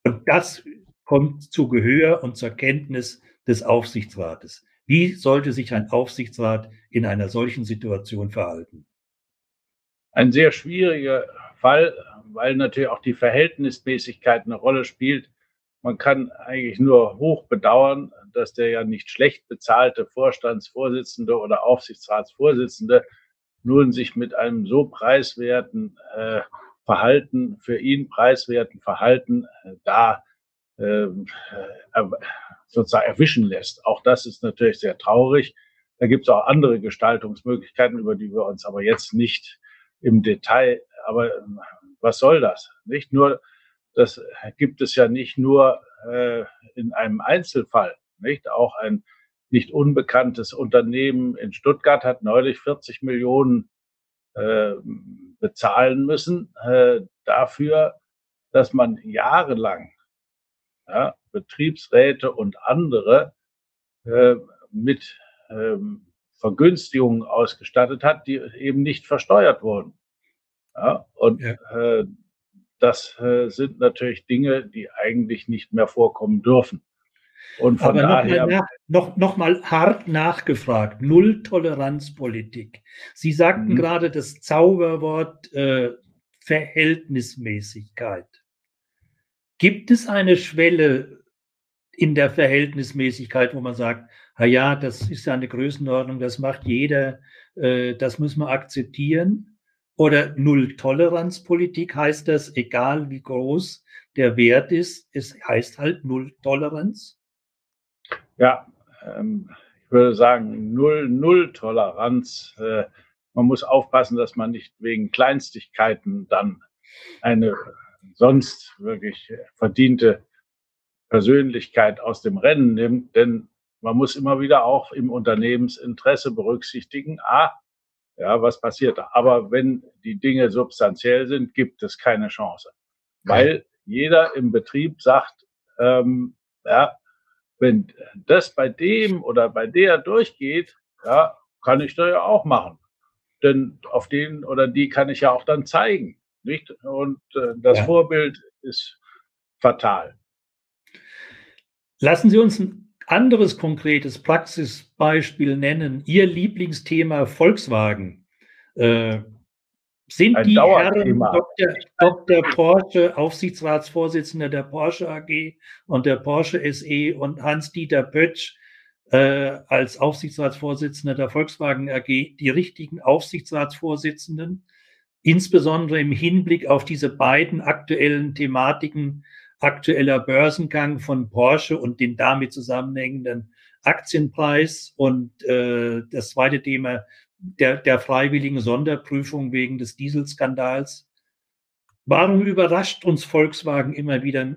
Und das kommt zu Gehör und zur Kenntnis des Aufsichtsrates. Wie sollte sich ein Aufsichtsrat in einer solchen Situation verhalten? Ein sehr schwieriger Fall, weil natürlich auch die Verhältnismäßigkeit eine Rolle spielt. Man kann eigentlich nur hoch bedauern, dass der ja nicht schlecht bezahlte Vorstandsvorsitzende oder Aufsichtsratsvorsitzende nun sich mit einem so preiswerten äh, Verhalten, für ihn preiswerten Verhalten äh, da äh, sozusagen erwischen lässt. Auch das ist natürlich sehr traurig. Da gibt es auch andere Gestaltungsmöglichkeiten, über die wir uns aber jetzt nicht im Detail, aber was soll das? Nicht nur, das gibt es ja nicht nur äh, in einem Einzelfall. Nicht? Auch ein nicht unbekanntes Unternehmen in Stuttgart hat neulich 40 Millionen äh, bezahlen müssen äh, dafür, dass man jahrelang ja, Betriebsräte und andere äh, mit ähm, Vergünstigungen ausgestattet hat, die eben nicht versteuert wurden. Ja, und ja. Äh, das äh, sind natürlich Dinge, die eigentlich nicht mehr vorkommen dürfen. Und von Aber daher. Noch mal, nach, noch, noch mal hart nachgefragt. Null-Toleranz-Politik. Sie sagten mhm. gerade das Zauberwort äh, Verhältnismäßigkeit. Gibt es eine Schwelle in der Verhältnismäßigkeit, wo man sagt, ja, das ist ja eine Größenordnung, das macht jeder, äh, das muss man akzeptieren? Oder Null-Toleranz-Politik heißt das, egal wie groß der Wert ist, es heißt halt Null-Toleranz? Ja, ähm, ich würde sagen, null, null Toleranz. Äh, man muss aufpassen, dass man nicht wegen Kleinstigkeiten dann eine sonst wirklich verdiente Persönlichkeit aus dem Rennen nimmt, denn man muss immer wieder auch im Unternehmensinteresse berücksichtigen, ah, ja, was passiert da? Aber wenn die Dinge substanziell sind, gibt es keine Chance. Weil jeder im Betrieb sagt, ähm, ja, wenn das bei dem oder bei der durchgeht, ja, kann ich da ja auch machen. Denn auf den oder die kann ich ja auch dann zeigen. Nicht? Und äh, das ja. Vorbild ist fatal. Lassen Sie uns ein anderes konkretes Praxisbeispiel nennen. Ihr Lieblingsthema Volkswagen. Äh, sind die Herren Dr. Dr. Porsche, Aufsichtsratsvorsitzender der Porsche AG und der Porsche SE und Hans-Dieter Pötsch äh, als Aufsichtsratsvorsitzender der Volkswagen AG die richtigen Aufsichtsratsvorsitzenden, insbesondere im Hinblick auf diese beiden aktuellen Thematiken, aktueller Börsengang von Porsche und den damit zusammenhängenden Aktienpreis und äh, das zweite Thema der, der freiwilligen Sonderprüfung wegen des Dieselskandals. Warum überrascht uns Volkswagen immer wieder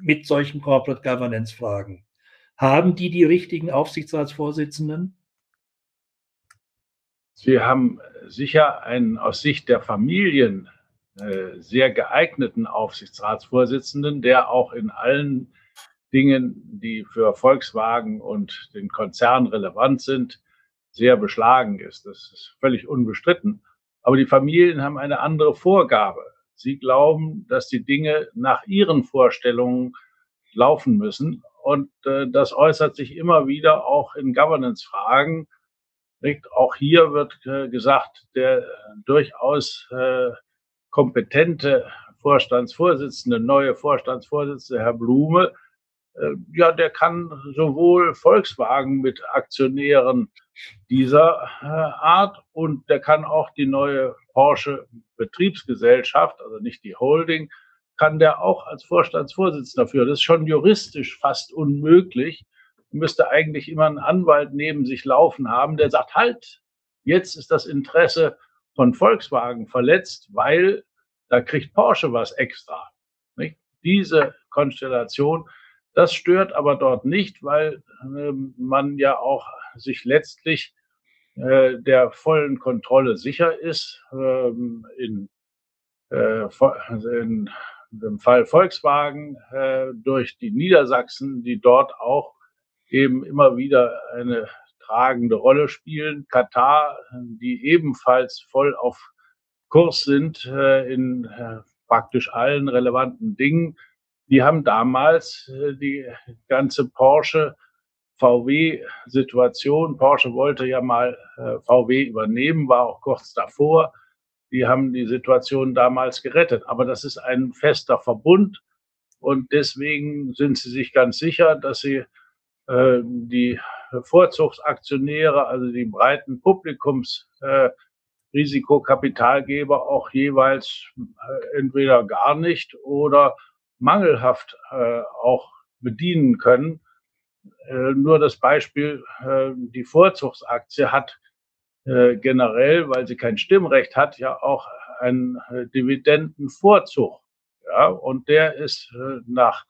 mit solchen Corporate Governance Fragen? Haben die die richtigen Aufsichtsratsvorsitzenden? Sie haben sicher einen aus Sicht der Familien sehr geeigneten Aufsichtsratsvorsitzenden, der auch in allen Dingen, die für Volkswagen und den Konzern relevant sind, sehr beschlagen ist. Das ist völlig unbestritten. Aber die Familien haben eine andere Vorgabe. Sie glauben, dass die Dinge nach ihren Vorstellungen laufen müssen. Und äh, das äußert sich immer wieder auch in Governance-Fragen. Auch hier wird äh, gesagt, der äh, durchaus äh, kompetente Vorstandsvorsitzende, neue Vorstandsvorsitzende, Herr Blume, äh, ja, der kann sowohl Volkswagen mit Aktionären dieser äh, Art und der kann auch die neue Porsche Betriebsgesellschaft, also nicht die Holding, kann der auch als Vorstandsvorsitzender führen. Das ist schon juristisch fast unmöglich. Müsste eigentlich immer einen Anwalt neben sich laufen haben, der sagt, halt, jetzt ist das Interesse von Volkswagen verletzt, weil da kriegt Porsche was extra. Nicht? Diese Konstellation das stört aber dort nicht, weil äh, man ja auch sich letztlich äh, der vollen Kontrolle sicher ist. Ähm, in, äh, in dem Fall Volkswagen äh, durch die Niedersachsen, die dort auch eben immer wieder eine tragende Rolle spielen. Katar, die ebenfalls voll auf Kurs sind äh, in äh, praktisch allen relevanten Dingen die haben damals äh, die ganze Porsche VW-Situation. Porsche wollte ja mal äh, VW übernehmen, war auch kurz davor. Die haben die Situation damals gerettet. Aber das ist ein fester Verbund. Und deswegen sind sie sich ganz sicher, dass sie die Vorzugsaktionäre, also die breiten Publikumsrisikokapitalgeber äh, auch jeweils äh, entweder gar nicht oder mangelhaft äh, auch bedienen können. Äh, nur das Beispiel, äh, die Vorzugsaktie hat äh, generell, weil sie kein Stimmrecht hat, ja auch einen äh, Dividendenvorzug. Ja, und der ist äh, nach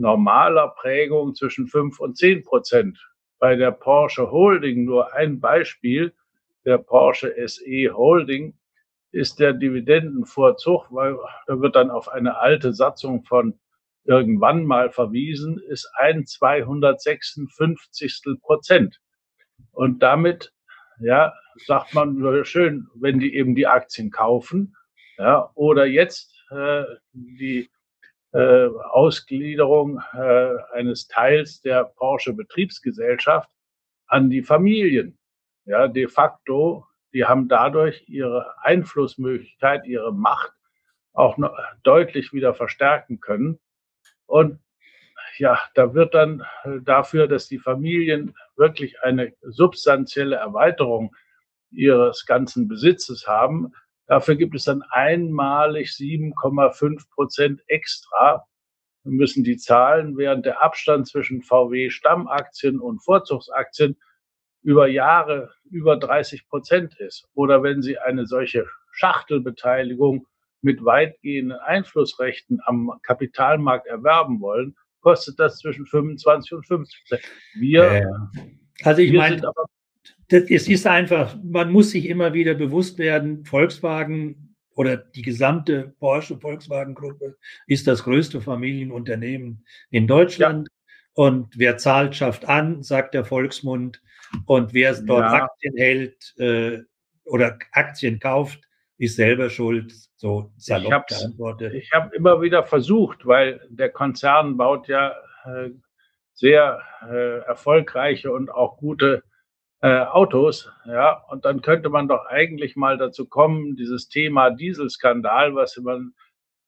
normaler Prägung zwischen fünf und zehn Prozent. Bei der Porsche Holding nur ein Beispiel, der Porsche SE Holding ist der Dividendenvorzug, weil da wird dann auf eine alte Satzung von irgendwann mal verwiesen, ist ein 256. Prozent. Und damit, ja, sagt man schön, wenn die eben die Aktien kaufen, ja, oder jetzt äh, die äh, Ausgliederung äh, eines Teils der Porsche Betriebsgesellschaft an die Familien. Ja, de facto die haben dadurch ihre Einflussmöglichkeit, ihre Macht auch noch deutlich wieder verstärken können. Und ja, da wird dann äh, dafür, dass die Familien wirklich eine substanzielle Erweiterung ihres ganzen Besitzes haben, dafür gibt es dann einmalig 7,5 Prozent extra. Wir müssen die Zahlen, während der Abstand zwischen VW Stammaktien und Vorzugsaktien über Jahre über 30 Prozent ist oder wenn Sie eine solche Schachtelbeteiligung mit weitgehenden Einflussrechten am Kapitalmarkt erwerben wollen, kostet das zwischen 25 und 50 Prozent. Wir, also ich meine, es ist einfach, man muss sich immer wieder bewusst werden, Volkswagen oder die gesamte Porsche Volkswagen Gruppe ist das größte Familienunternehmen in Deutschland. Ja. Und wer zahlt, schafft an, sagt der Volksmund. Und wer dort ja. Aktien hält äh, oder Aktien kauft, ist selber schuld. So salopp geantwortet. Ich habe immer wieder versucht, weil der Konzern baut ja äh, sehr äh, erfolgreiche und auch gute äh, Autos, ja, und dann könnte man doch eigentlich mal dazu kommen, dieses Thema Dieselskandal, was man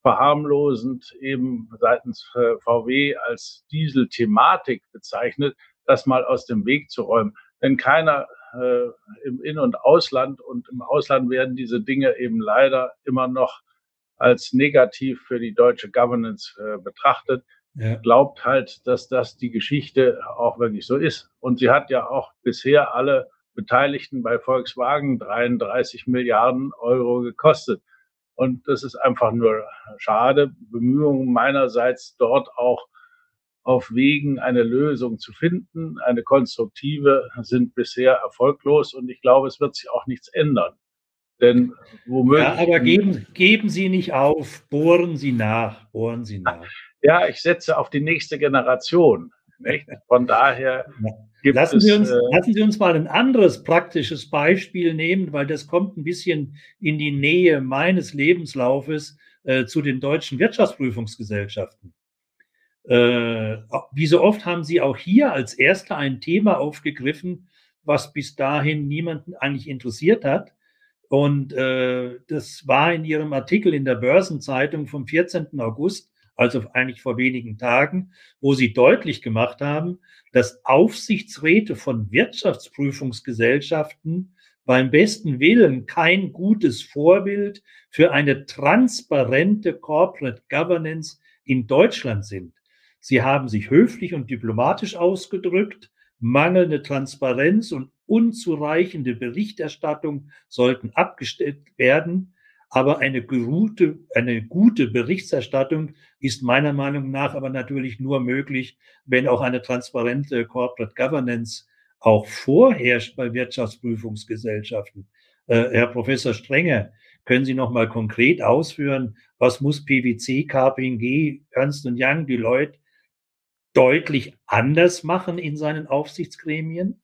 verharmlosend eben seitens äh, VW als Diesel-Thematik bezeichnet, das mal aus dem Weg zu räumen. Denn keiner äh, im In- und Ausland und im Ausland werden diese Dinge eben leider immer noch als negativ für die deutsche Governance äh, betrachtet ja. glaubt halt, dass das die Geschichte auch wirklich so ist. Und sie hat ja auch bisher alle Beteiligten bei Volkswagen 33 Milliarden Euro gekostet. Und das ist einfach nur schade. Bemühungen meinerseits dort auch auf Wegen eine Lösung zu finden, eine konstruktive, sind bisher erfolglos. Und ich glaube, es wird sich auch nichts ändern. Denn womöglich. Ja, aber geben, geben Sie nicht auf, bohren Sie nach, bohren Sie nach. Ja, ich setze auf die nächste Generation. Nicht? Von daher gibt lassen es, Sie uns, äh, lassen Sie uns mal ein anderes praktisches Beispiel nehmen, weil das kommt ein bisschen in die Nähe meines Lebenslaufes äh, zu den deutschen Wirtschaftsprüfungsgesellschaften. Äh, wie so oft haben Sie auch hier als Erster ein Thema aufgegriffen, was bis dahin niemanden eigentlich interessiert hat. Und äh, das war in Ihrem Artikel in der Börsenzeitung vom 14. August also eigentlich vor wenigen Tagen, wo sie deutlich gemacht haben, dass Aufsichtsräte von Wirtschaftsprüfungsgesellschaften beim besten Willen kein gutes Vorbild für eine transparente Corporate Governance in Deutschland sind. Sie haben sich höflich und diplomatisch ausgedrückt. Mangelnde Transparenz und unzureichende Berichterstattung sollten abgestellt werden. Aber eine gute, eine gute Berichterstattung ist meiner Meinung nach aber natürlich nur möglich, wenn auch eine transparente Corporate Governance auch vorherrscht bei Wirtschaftsprüfungsgesellschaften. Äh, Herr Professor Strenger, können Sie noch mal konkret ausführen, was muss PwC, KPMG, Ernst Young, die Leute deutlich anders machen in seinen Aufsichtsgremien?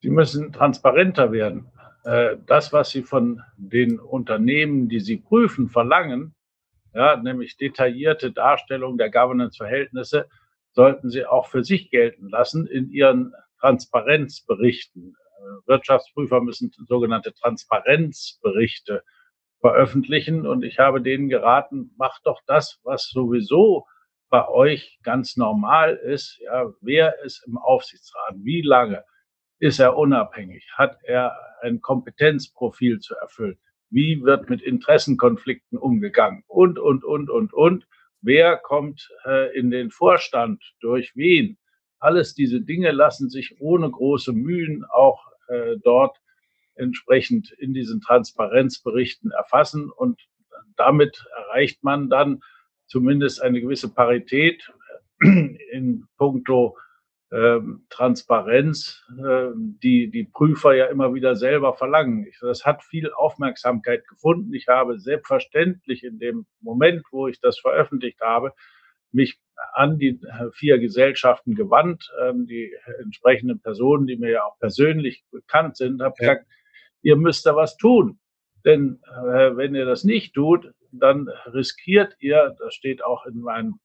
Sie müssen transparenter werden. Äh, das, was sie von den Unternehmen, die sie prüfen, verlangen, ja, nämlich detaillierte Darstellung der Governance-Verhältnisse, sollten sie auch für sich gelten lassen in ihren Transparenzberichten. Äh, Wirtschaftsprüfer müssen sogenannte Transparenzberichte veröffentlichen und ich habe denen geraten, macht doch das, was sowieso bei euch ganz normal ist. Ja, wer ist im Aufsichtsrat? Wie lange? Ist er unabhängig? Hat er ein Kompetenzprofil zu erfüllen? Wie wird mit Interessenkonflikten umgegangen? Und, und, und, und, und. Wer kommt äh, in den Vorstand? Durch wen? Alles diese Dinge lassen sich ohne große Mühen auch äh, dort entsprechend in diesen Transparenzberichten erfassen. Und damit erreicht man dann zumindest eine gewisse Parität in puncto Transparenz, äh, die die Prüfer ja immer wieder selber verlangen. Das hat viel Aufmerksamkeit gefunden. Ich habe selbstverständlich in dem Moment, wo ich das veröffentlicht habe, mich an die äh, vier Gesellschaften gewandt, ähm, die entsprechenden Personen, die mir ja auch persönlich bekannt sind, habe gesagt, ihr müsst da was tun. Denn äh, wenn ihr das nicht tut, dann riskiert ihr, das steht auch in meinem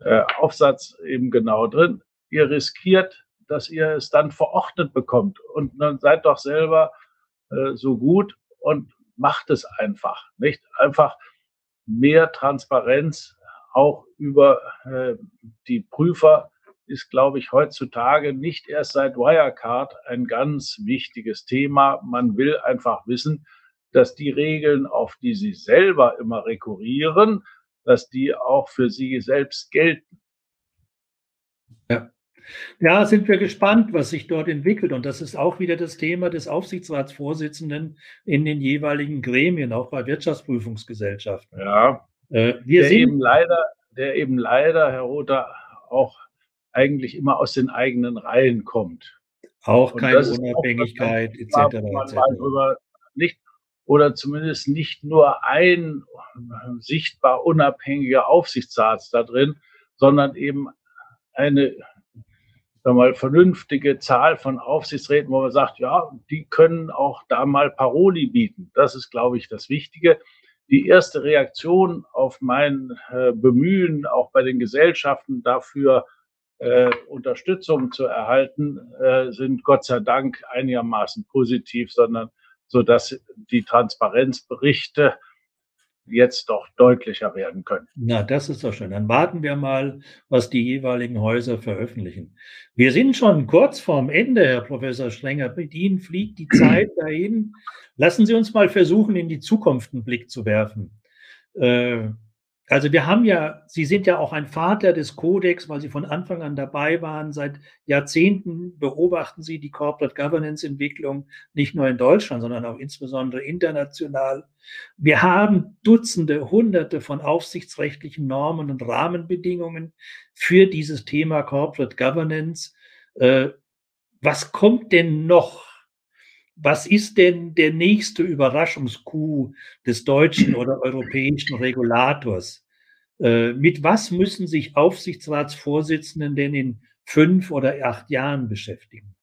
äh, Aufsatz eben genau drin, ihr riskiert, dass ihr es dann verordnet bekommt. Und dann seid doch selber äh, so gut und macht es einfach. Nicht einfach mehr Transparenz auch über äh, die Prüfer ist, glaube ich, heutzutage nicht erst seit Wirecard ein ganz wichtiges Thema. Man will einfach wissen, dass die Regeln, auf die sie selber immer rekurrieren, dass die auch für sie selbst gelten. Ja. Sind wir gespannt, was sich dort entwickelt. Und das ist auch wieder das Thema des Aufsichtsratsvorsitzenden in den jeweiligen Gremien, auch bei Wirtschaftsprüfungsgesellschaften. Ja. Äh, wir der, eben leider, der eben leider, Herr Rother, auch eigentlich immer aus den eigenen Reihen kommt. Auch keine Unabhängigkeit auch, etc. etc. Nicht, oder zumindest nicht nur ein sichtbar unabhängiger Aufsichtsrat da drin, sondern eben eine sagen mal, vernünftige Zahl von Aufsichtsräten, wo man sagt, ja, die können auch da mal Paroli bieten. Das ist, glaube ich, das Wichtige. Die erste Reaktion auf mein äh, Bemühen, auch bei den Gesellschaften dafür äh, Unterstützung zu erhalten, äh, sind Gott sei Dank einigermaßen positiv, sondern so dass die Transparenzberichte jetzt doch deutlicher werden können. Na, das ist doch schön. Dann warten wir mal, was die jeweiligen Häuser veröffentlichen. Wir sind schon kurz vorm Ende, Herr Professor Strenger. Mit Ihnen fliegt die Zeit dahin. Lassen Sie uns mal versuchen, in die Zukunft einen Blick zu werfen. Äh, also wir haben ja, Sie sind ja auch ein Vater des Kodex, weil Sie von Anfang an dabei waren. Seit Jahrzehnten beobachten Sie die Corporate Governance Entwicklung nicht nur in Deutschland, sondern auch insbesondere international. Wir haben Dutzende, Hunderte von aufsichtsrechtlichen Normen und Rahmenbedingungen für dieses Thema Corporate Governance. Äh, was kommt denn noch? Was ist denn der nächste Überraschungskuh des deutschen oder europäischen Regulators? Äh, mit was müssen sich Aufsichtsratsvorsitzenden denn in fünf oder acht Jahren beschäftigen?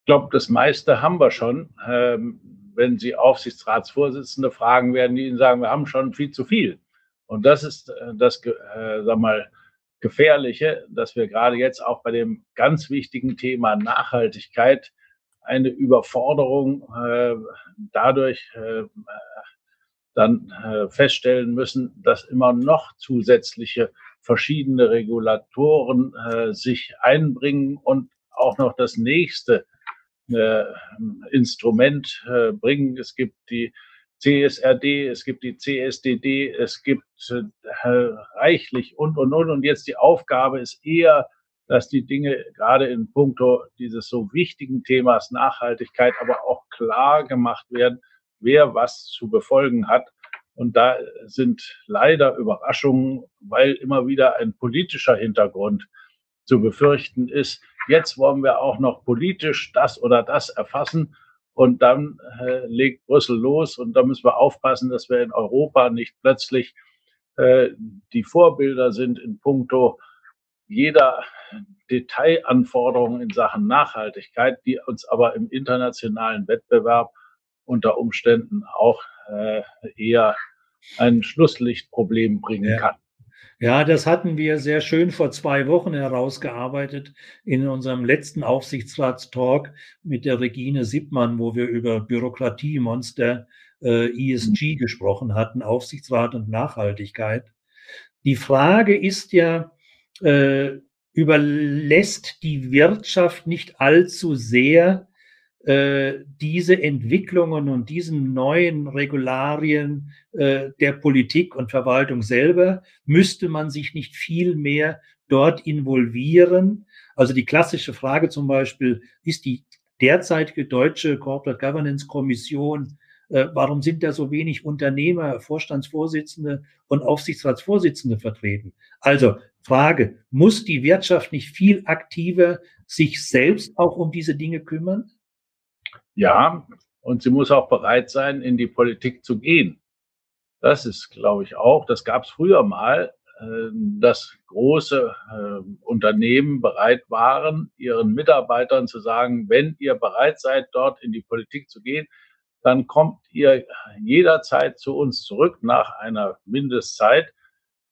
Ich glaube, das meiste haben wir schon. Ähm, wenn Sie Aufsichtsratsvorsitzende fragen, werden die Ihnen sagen, wir haben schon viel zu viel. Und das ist äh, das, äh, sag mal, Gefährliche, dass wir gerade jetzt auch bei dem ganz wichtigen Thema Nachhaltigkeit eine Überforderung äh, dadurch äh, dann äh, feststellen müssen, dass immer noch zusätzliche verschiedene Regulatoren äh, sich einbringen und auch noch das nächste äh, Instrument äh, bringen. Es gibt die CSRD, es gibt die CSDD, es gibt reichlich und, und, und. Und jetzt die Aufgabe ist eher, dass die Dinge gerade in puncto dieses so wichtigen Themas Nachhaltigkeit aber auch klar gemacht werden, wer was zu befolgen hat. Und da sind leider Überraschungen, weil immer wieder ein politischer Hintergrund zu befürchten ist. Jetzt wollen wir auch noch politisch das oder das erfassen. Und dann äh, legt Brüssel los. Und da müssen wir aufpassen, dass wir in Europa nicht plötzlich äh, die Vorbilder sind in puncto jeder Detailanforderung in Sachen Nachhaltigkeit, die uns aber im internationalen Wettbewerb unter Umständen auch äh, eher ein Schlusslichtproblem bringen ja. kann. Ja, das hatten wir sehr schön vor zwei Wochen herausgearbeitet in unserem letzten Aufsichtsratstalk mit der Regine Sippmann, wo wir über Bürokratiemonster äh, ESG gesprochen hatten, Aufsichtsrat und Nachhaltigkeit. Die Frage ist ja, äh, überlässt die Wirtschaft nicht allzu sehr äh, diese Entwicklungen und diesen neuen Regularien äh, der Politik und Verwaltung selber, müsste man sich nicht viel mehr dort involvieren. Also die klassische Frage zum Beispiel, ist die derzeitige deutsche Corporate Governance Kommission warum sind da so wenig Unternehmer, Vorstandsvorsitzende und Aufsichtsratsvorsitzende vertreten? Also Frage, muss die Wirtschaft nicht viel aktiver sich selbst auch um diese Dinge kümmern? Ja, und sie muss auch bereit sein, in die Politik zu gehen. Das ist, glaube ich, auch, das gab es früher mal, äh, dass große äh, Unternehmen bereit waren, ihren Mitarbeitern zu sagen, wenn ihr bereit seid, dort in die Politik zu gehen, dann kommt ihr jederzeit zu uns zurück nach einer Mindestzeit,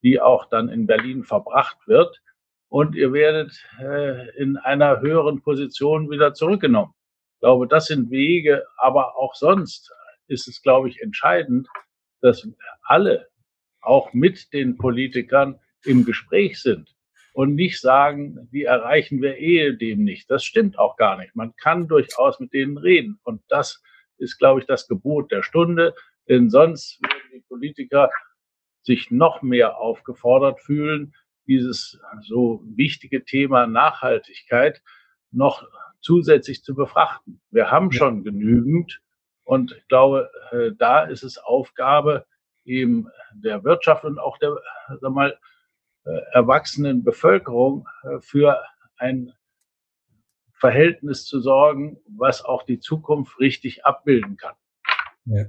die auch dann in Berlin verbracht wird. Und ihr werdet äh, in einer höheren Position wieder zurückgenommen. Ich glaube, das sind Wege, aber auch sonst ist es, glaube ich, entscheidend, dass alle, auch mit den Politikern, im Gespräch sind und nicht sagen, die erreichen wir eh dem nicht. Das stimmt auch gar nicht. Man kann durchaus mit denen reden. Und das ist, glaube ich, das Gebot der Stunde. Denn sonst würden die Politiker sich noch mehr aufgefordert fühlen, dieses so wichtige Thema Nachhaltigkeit noch zusätzlich zu befrachten. Wir haben schon genügend und ich glaube, äh, da ist es Aufgabe, eben der Wirtschaft und auch der, sag mal, äh, erwachsenen Bevölkerung äh, für ein Verhältnis zu sorgen, was auch die Zukunft richtig abbilden kann. Ja.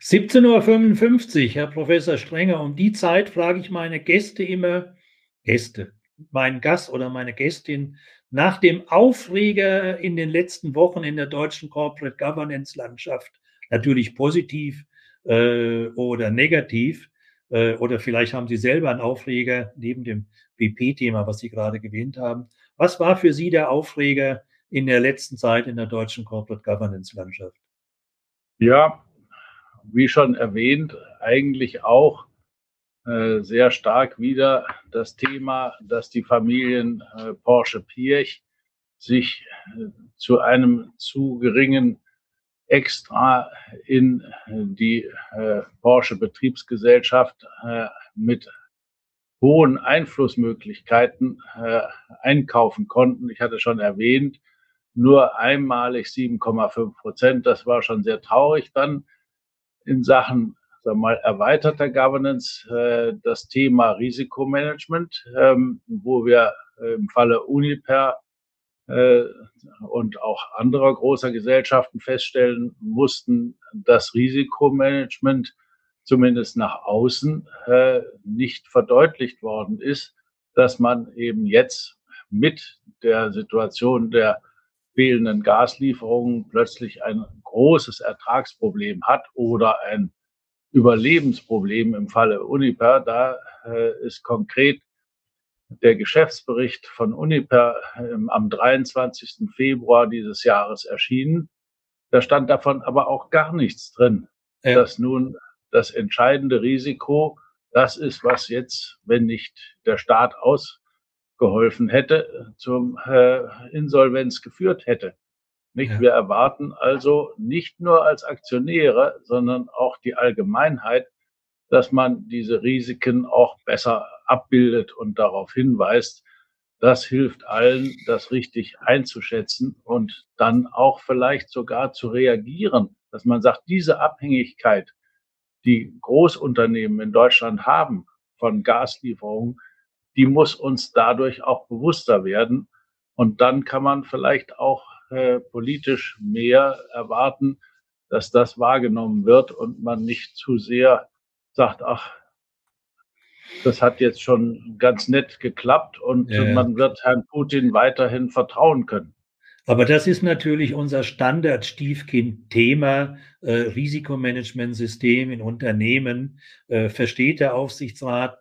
17.55 Uhr, Herr Professor Strenger. Um die Zeit frage ich meine Gäste immer, Gäste, meinen Gast oder meine Gästin, nach dem Aufreger in den letzten Wochen in der deutschen Corporate Governance Landschaft, natürlich positiv äh, oder negativ, äh, oder vielleicht haben Sie selber einen Aufreger neben dem BP-Thema, was Sie gerade gewähnt haben. Was war für Sie der Aufreger in der letzten Zeit in der deutschen Corporate Governance Landschaft? Ja, wie schon erwähnt, eigentlich auch äh, sehr stark wieder das Thema, dass die Familien äh, Porsche Pirch sich äh, zu einem zu geringen Extra in die äh, Porsche Betriebsgesellschaft äh, mit hohen Einflussmöglichkeiten äh, einkaufen konnten. Ich hatte schon erwähnt, nur einmalig 7,5 Prozent. Das war schon sehr traurig dann in Sachen sagen wir mal, erweiterter Governance äh, das Thema Risikomanagement, ähm, wo wir im Falle Uniper äh, und auch anderer großer Gesellschaften feststellen mussten, dass Risikomanagement zumindest nach außen äh, nicht verdeutlicht worden ist, dass man eben jetzt mit der Situation der fehlenden Gaslieferungen plötzlich ein großes Ertragsproblem hat oder ein Überlebensproblem im Falle Uniper. Da äh, ist konkret der Geschäftsbericht von Uniper ähm, am 23. Februar dieses Jahres erschienen. Da stand davon aber auch gar nichts drin, ja. dass nun das entscheidende Risiko das ist, was jetzt, wenn nicht der Staat ausgeholfen hätte, zum äh, Insolvenz geführt hätte. Nicht? Ja. Wir erwarten also nicht nur als Aktionäre, sondern auch die Allgemeinheit, dass man diese Risiken auch besser abbildet und darauf hinweist. Das hilft allen, das richtig einzuschätzen und dann auch vielleicht sogar zu reagieren, dass man sagt, diese Abhängigkeit, die Großunternehmen in Deutschland haben von Gaslieferungen, die muss uns dadurch auch bewusster werden. Und dann kann man vielleicht auch äh, politisch mehr erwarten, dass das wahrgenommen wird und man nicht zu sehr sagt, ach, das hat jetzt schon ganz nett geklappt und ja, man wird Herrn Putin weiterhin vertrauen können. Aber das ist natürlich unser Standard-Stiefkind-Thema, äh, Risikomanagementsystem in Unternehmen. Äh, versteht der Aufsichtsrat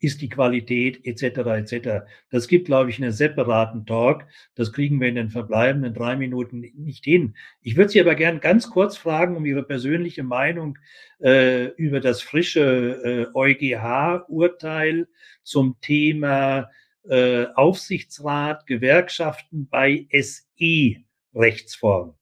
ist die Qualität etc. etc. Das gibt, glaube ich, einen separaten Talk. Das kriegen wir in den verbleibenden drei Minuten nicht hin. Ich würde Sie aber gern ganz kurz fragen um Ihre persönliche Meinung äh, über das frische äh, EuGH-Urteil zum Thema äh, Aufsichtsrat, Gewerkschaften bei SE-Rechtsform.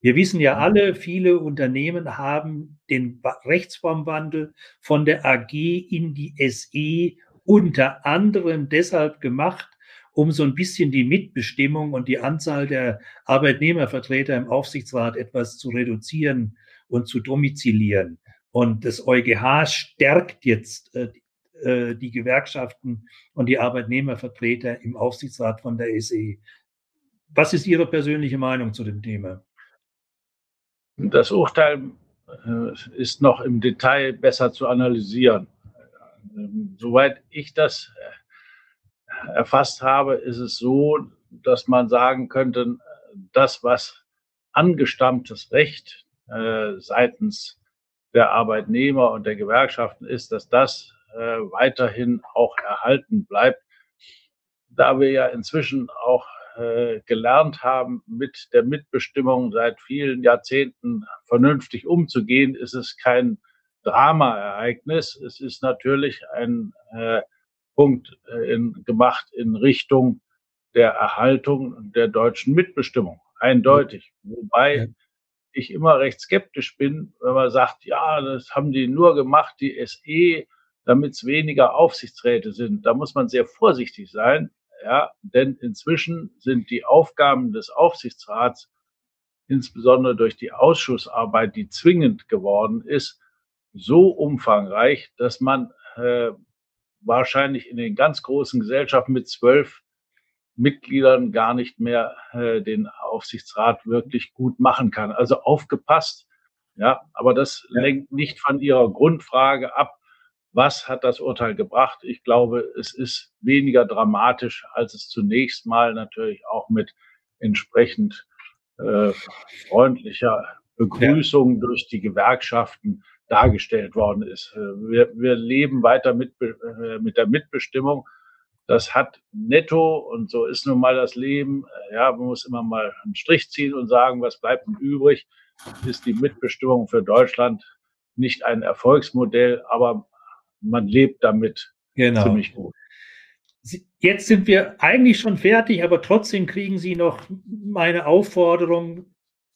Wir wissen ja alle, viele Unternehmen haben den Rechtsformwandel von der AG in die SE unter anderem deshalb gemacht, um so ein bisschen die Mitbestimmung und die Anzahl der Arbeitnehmervertreter im Aufsichtsrat etwas zu reduzieren und zu domizilieren. Und das EuGH stärkt jetzt äh, äh, die Gewerkschaften und die Arbeitnehmervertreter im Aufsichtsrat von der SE. Was ist Ihre persönliche Meinung zu dem Thema? Das Urteil äh, ist noch im Detail besser zu analysieren. Ähm, soweit ich das äh, erfasst habe, ist es so, dass man sagen könnte, das, was angestammtes Recht seitens der Arbeitnehmer und der Gewerkschaften ist, dass das äh, weiterhin auch erhalten bleibt. Da wir ja inzwischen auch äh, gelernt haben, mit der Mitbestimmung seit vielen Jahrzehnten vernünftig umzugehen, ist es kein Dramaereignis. Es ist natürlich ein äh, Punkt äh, in, gemacht in Richtung der Erhaltung der deutschen Mitbestimmung. Eindeutig. Wobei ja. ich immer recht skeptisch bin, wenn man sagt, ja, das haben die nur gemacht, die SE, damit es weniger Aufsichtsräte sind. Da muss man sehr vorsichtig sein, ja, denn inzwischen sind die Aufgaben des Aufsichtsrats, insbesondere durch die Ausschussarbeit, die zwingend geworden ist, so umfangreich, dass man äh, wahrscheinlich in den ganz großen Gesellschaften mit zwölf Mitgliedern gar nicht mehr äh, den Aufsichtsrat wirklich gut machen kann. Also aufgepasst. Ja, aber das ja. lenkt nicht von Ihrer Grundfrage ab. Was hat das Urteil gebracht? Ich glaube, es ist weniger dramatisch, als es zunächst mal natürlich auch mit entsprechend äh, freundlicher Begrüßung ja. durch die Gewerkschaften dargestellt worden ist. Wir, wir leben weiter mit, äh, mit der Mitbestimmung. Das hat netto, und so ist nun mal das Leben, äh, ja, man muss immer mal einen Strich ziehen und sagen, was bleibt denn übrig? Ist die Mitbestimmung für Deutschland nicht ein Erfolgsmodell, aber man lebt damit genau. ziemlich gut. Jetzt sind wir eigentlich schon fertig, aber trotzdem kriegen Sie noch meine Aufforderung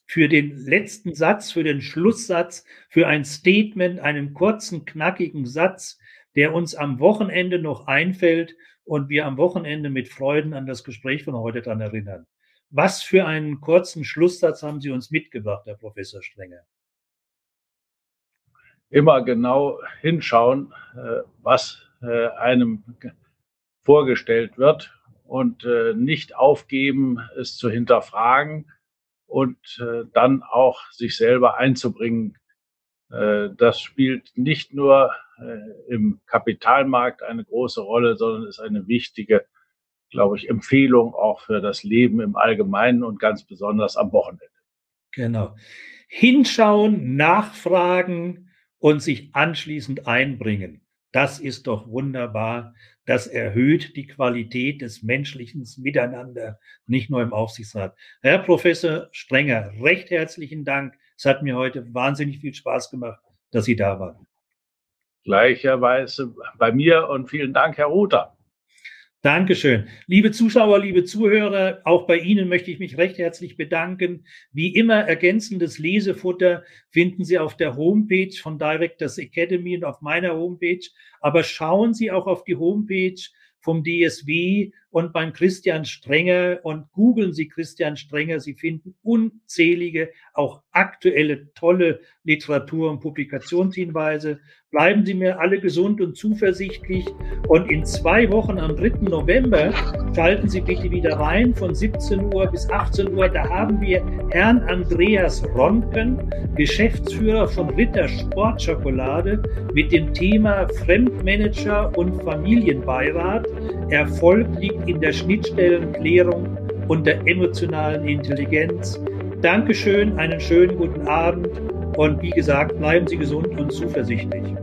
für den letzten Satz, für den Schlusssatz, für ein Statement, einen kurzen, knackigen Satz, der uns am Wochenende noch einfällt und wir am Wochenende mit Freuden an das Gespräch von heute dran erinnern. Was für einen kurzen Schlusssatz haben Sie uns mitgebracht, Herr Professor Strenger? Immer genau hinschauen, äh, was äh, einem vorgestellt wird und äh, nicht aufgeben, es zu hinterfragen und dann auch sich selber einzubringen. Das spielt nicht nur im Kapitalmarkt eine große Rolle, sondern ist eine wichtige, glaube ich, Empfehlung auch für das Leben im Allgemeinen und ganz besonders am Wochenende. Genau. Hinschauen, nachfragen und sich anschließend einbringen. Das ist doch wunderbar. Das erhöht die Qualität des menschlichen Miteinander, nicht nur im Aufsichtsrat. Herr Professor Strenger, recht herzlichen Dank. Es hat mir heute wahnsinnig viel Spaß gemacht, dass Sie da waren. Gleicherweise bei mir und vielen Dank, Herr Ruther. Dankeschön. Liebe Zuschauer, liebe Zuhörer, auch bei Ihnen möchte ich mich recht herzlich bedanken. Wie immer ergänzendes Lesefutter finden Sie auf der Homepage von Directors Academy und auf meiner Homepage. Aber schauen Sie auch auf die Homepage vom DSW und beim Christian Strenger und googeln Sie Christian Strenger. Sie finden unzählige, auch aktuelle, tolle Literatur- und Publikationshinweise. Bleiben Sie mir alle gesund und zuversichtlich. Und in zwei Wochen am 3. November schalten Sie bitte wieder rein von 17 Uhr bis 18 Uhr. Da haben wir Herrn Andreas Ronken, Geschäftsführer von Ritter Sportschokolade, mit dem Thema Fremdmanager und Familienbeirat. Erfolg liegt in der Schnittstellenklärung und der emotionalen Intelligenz. Dankeschön, einen schönen guten Abend und wie gesagt, bleiben Sie gesund und zuversichtlich.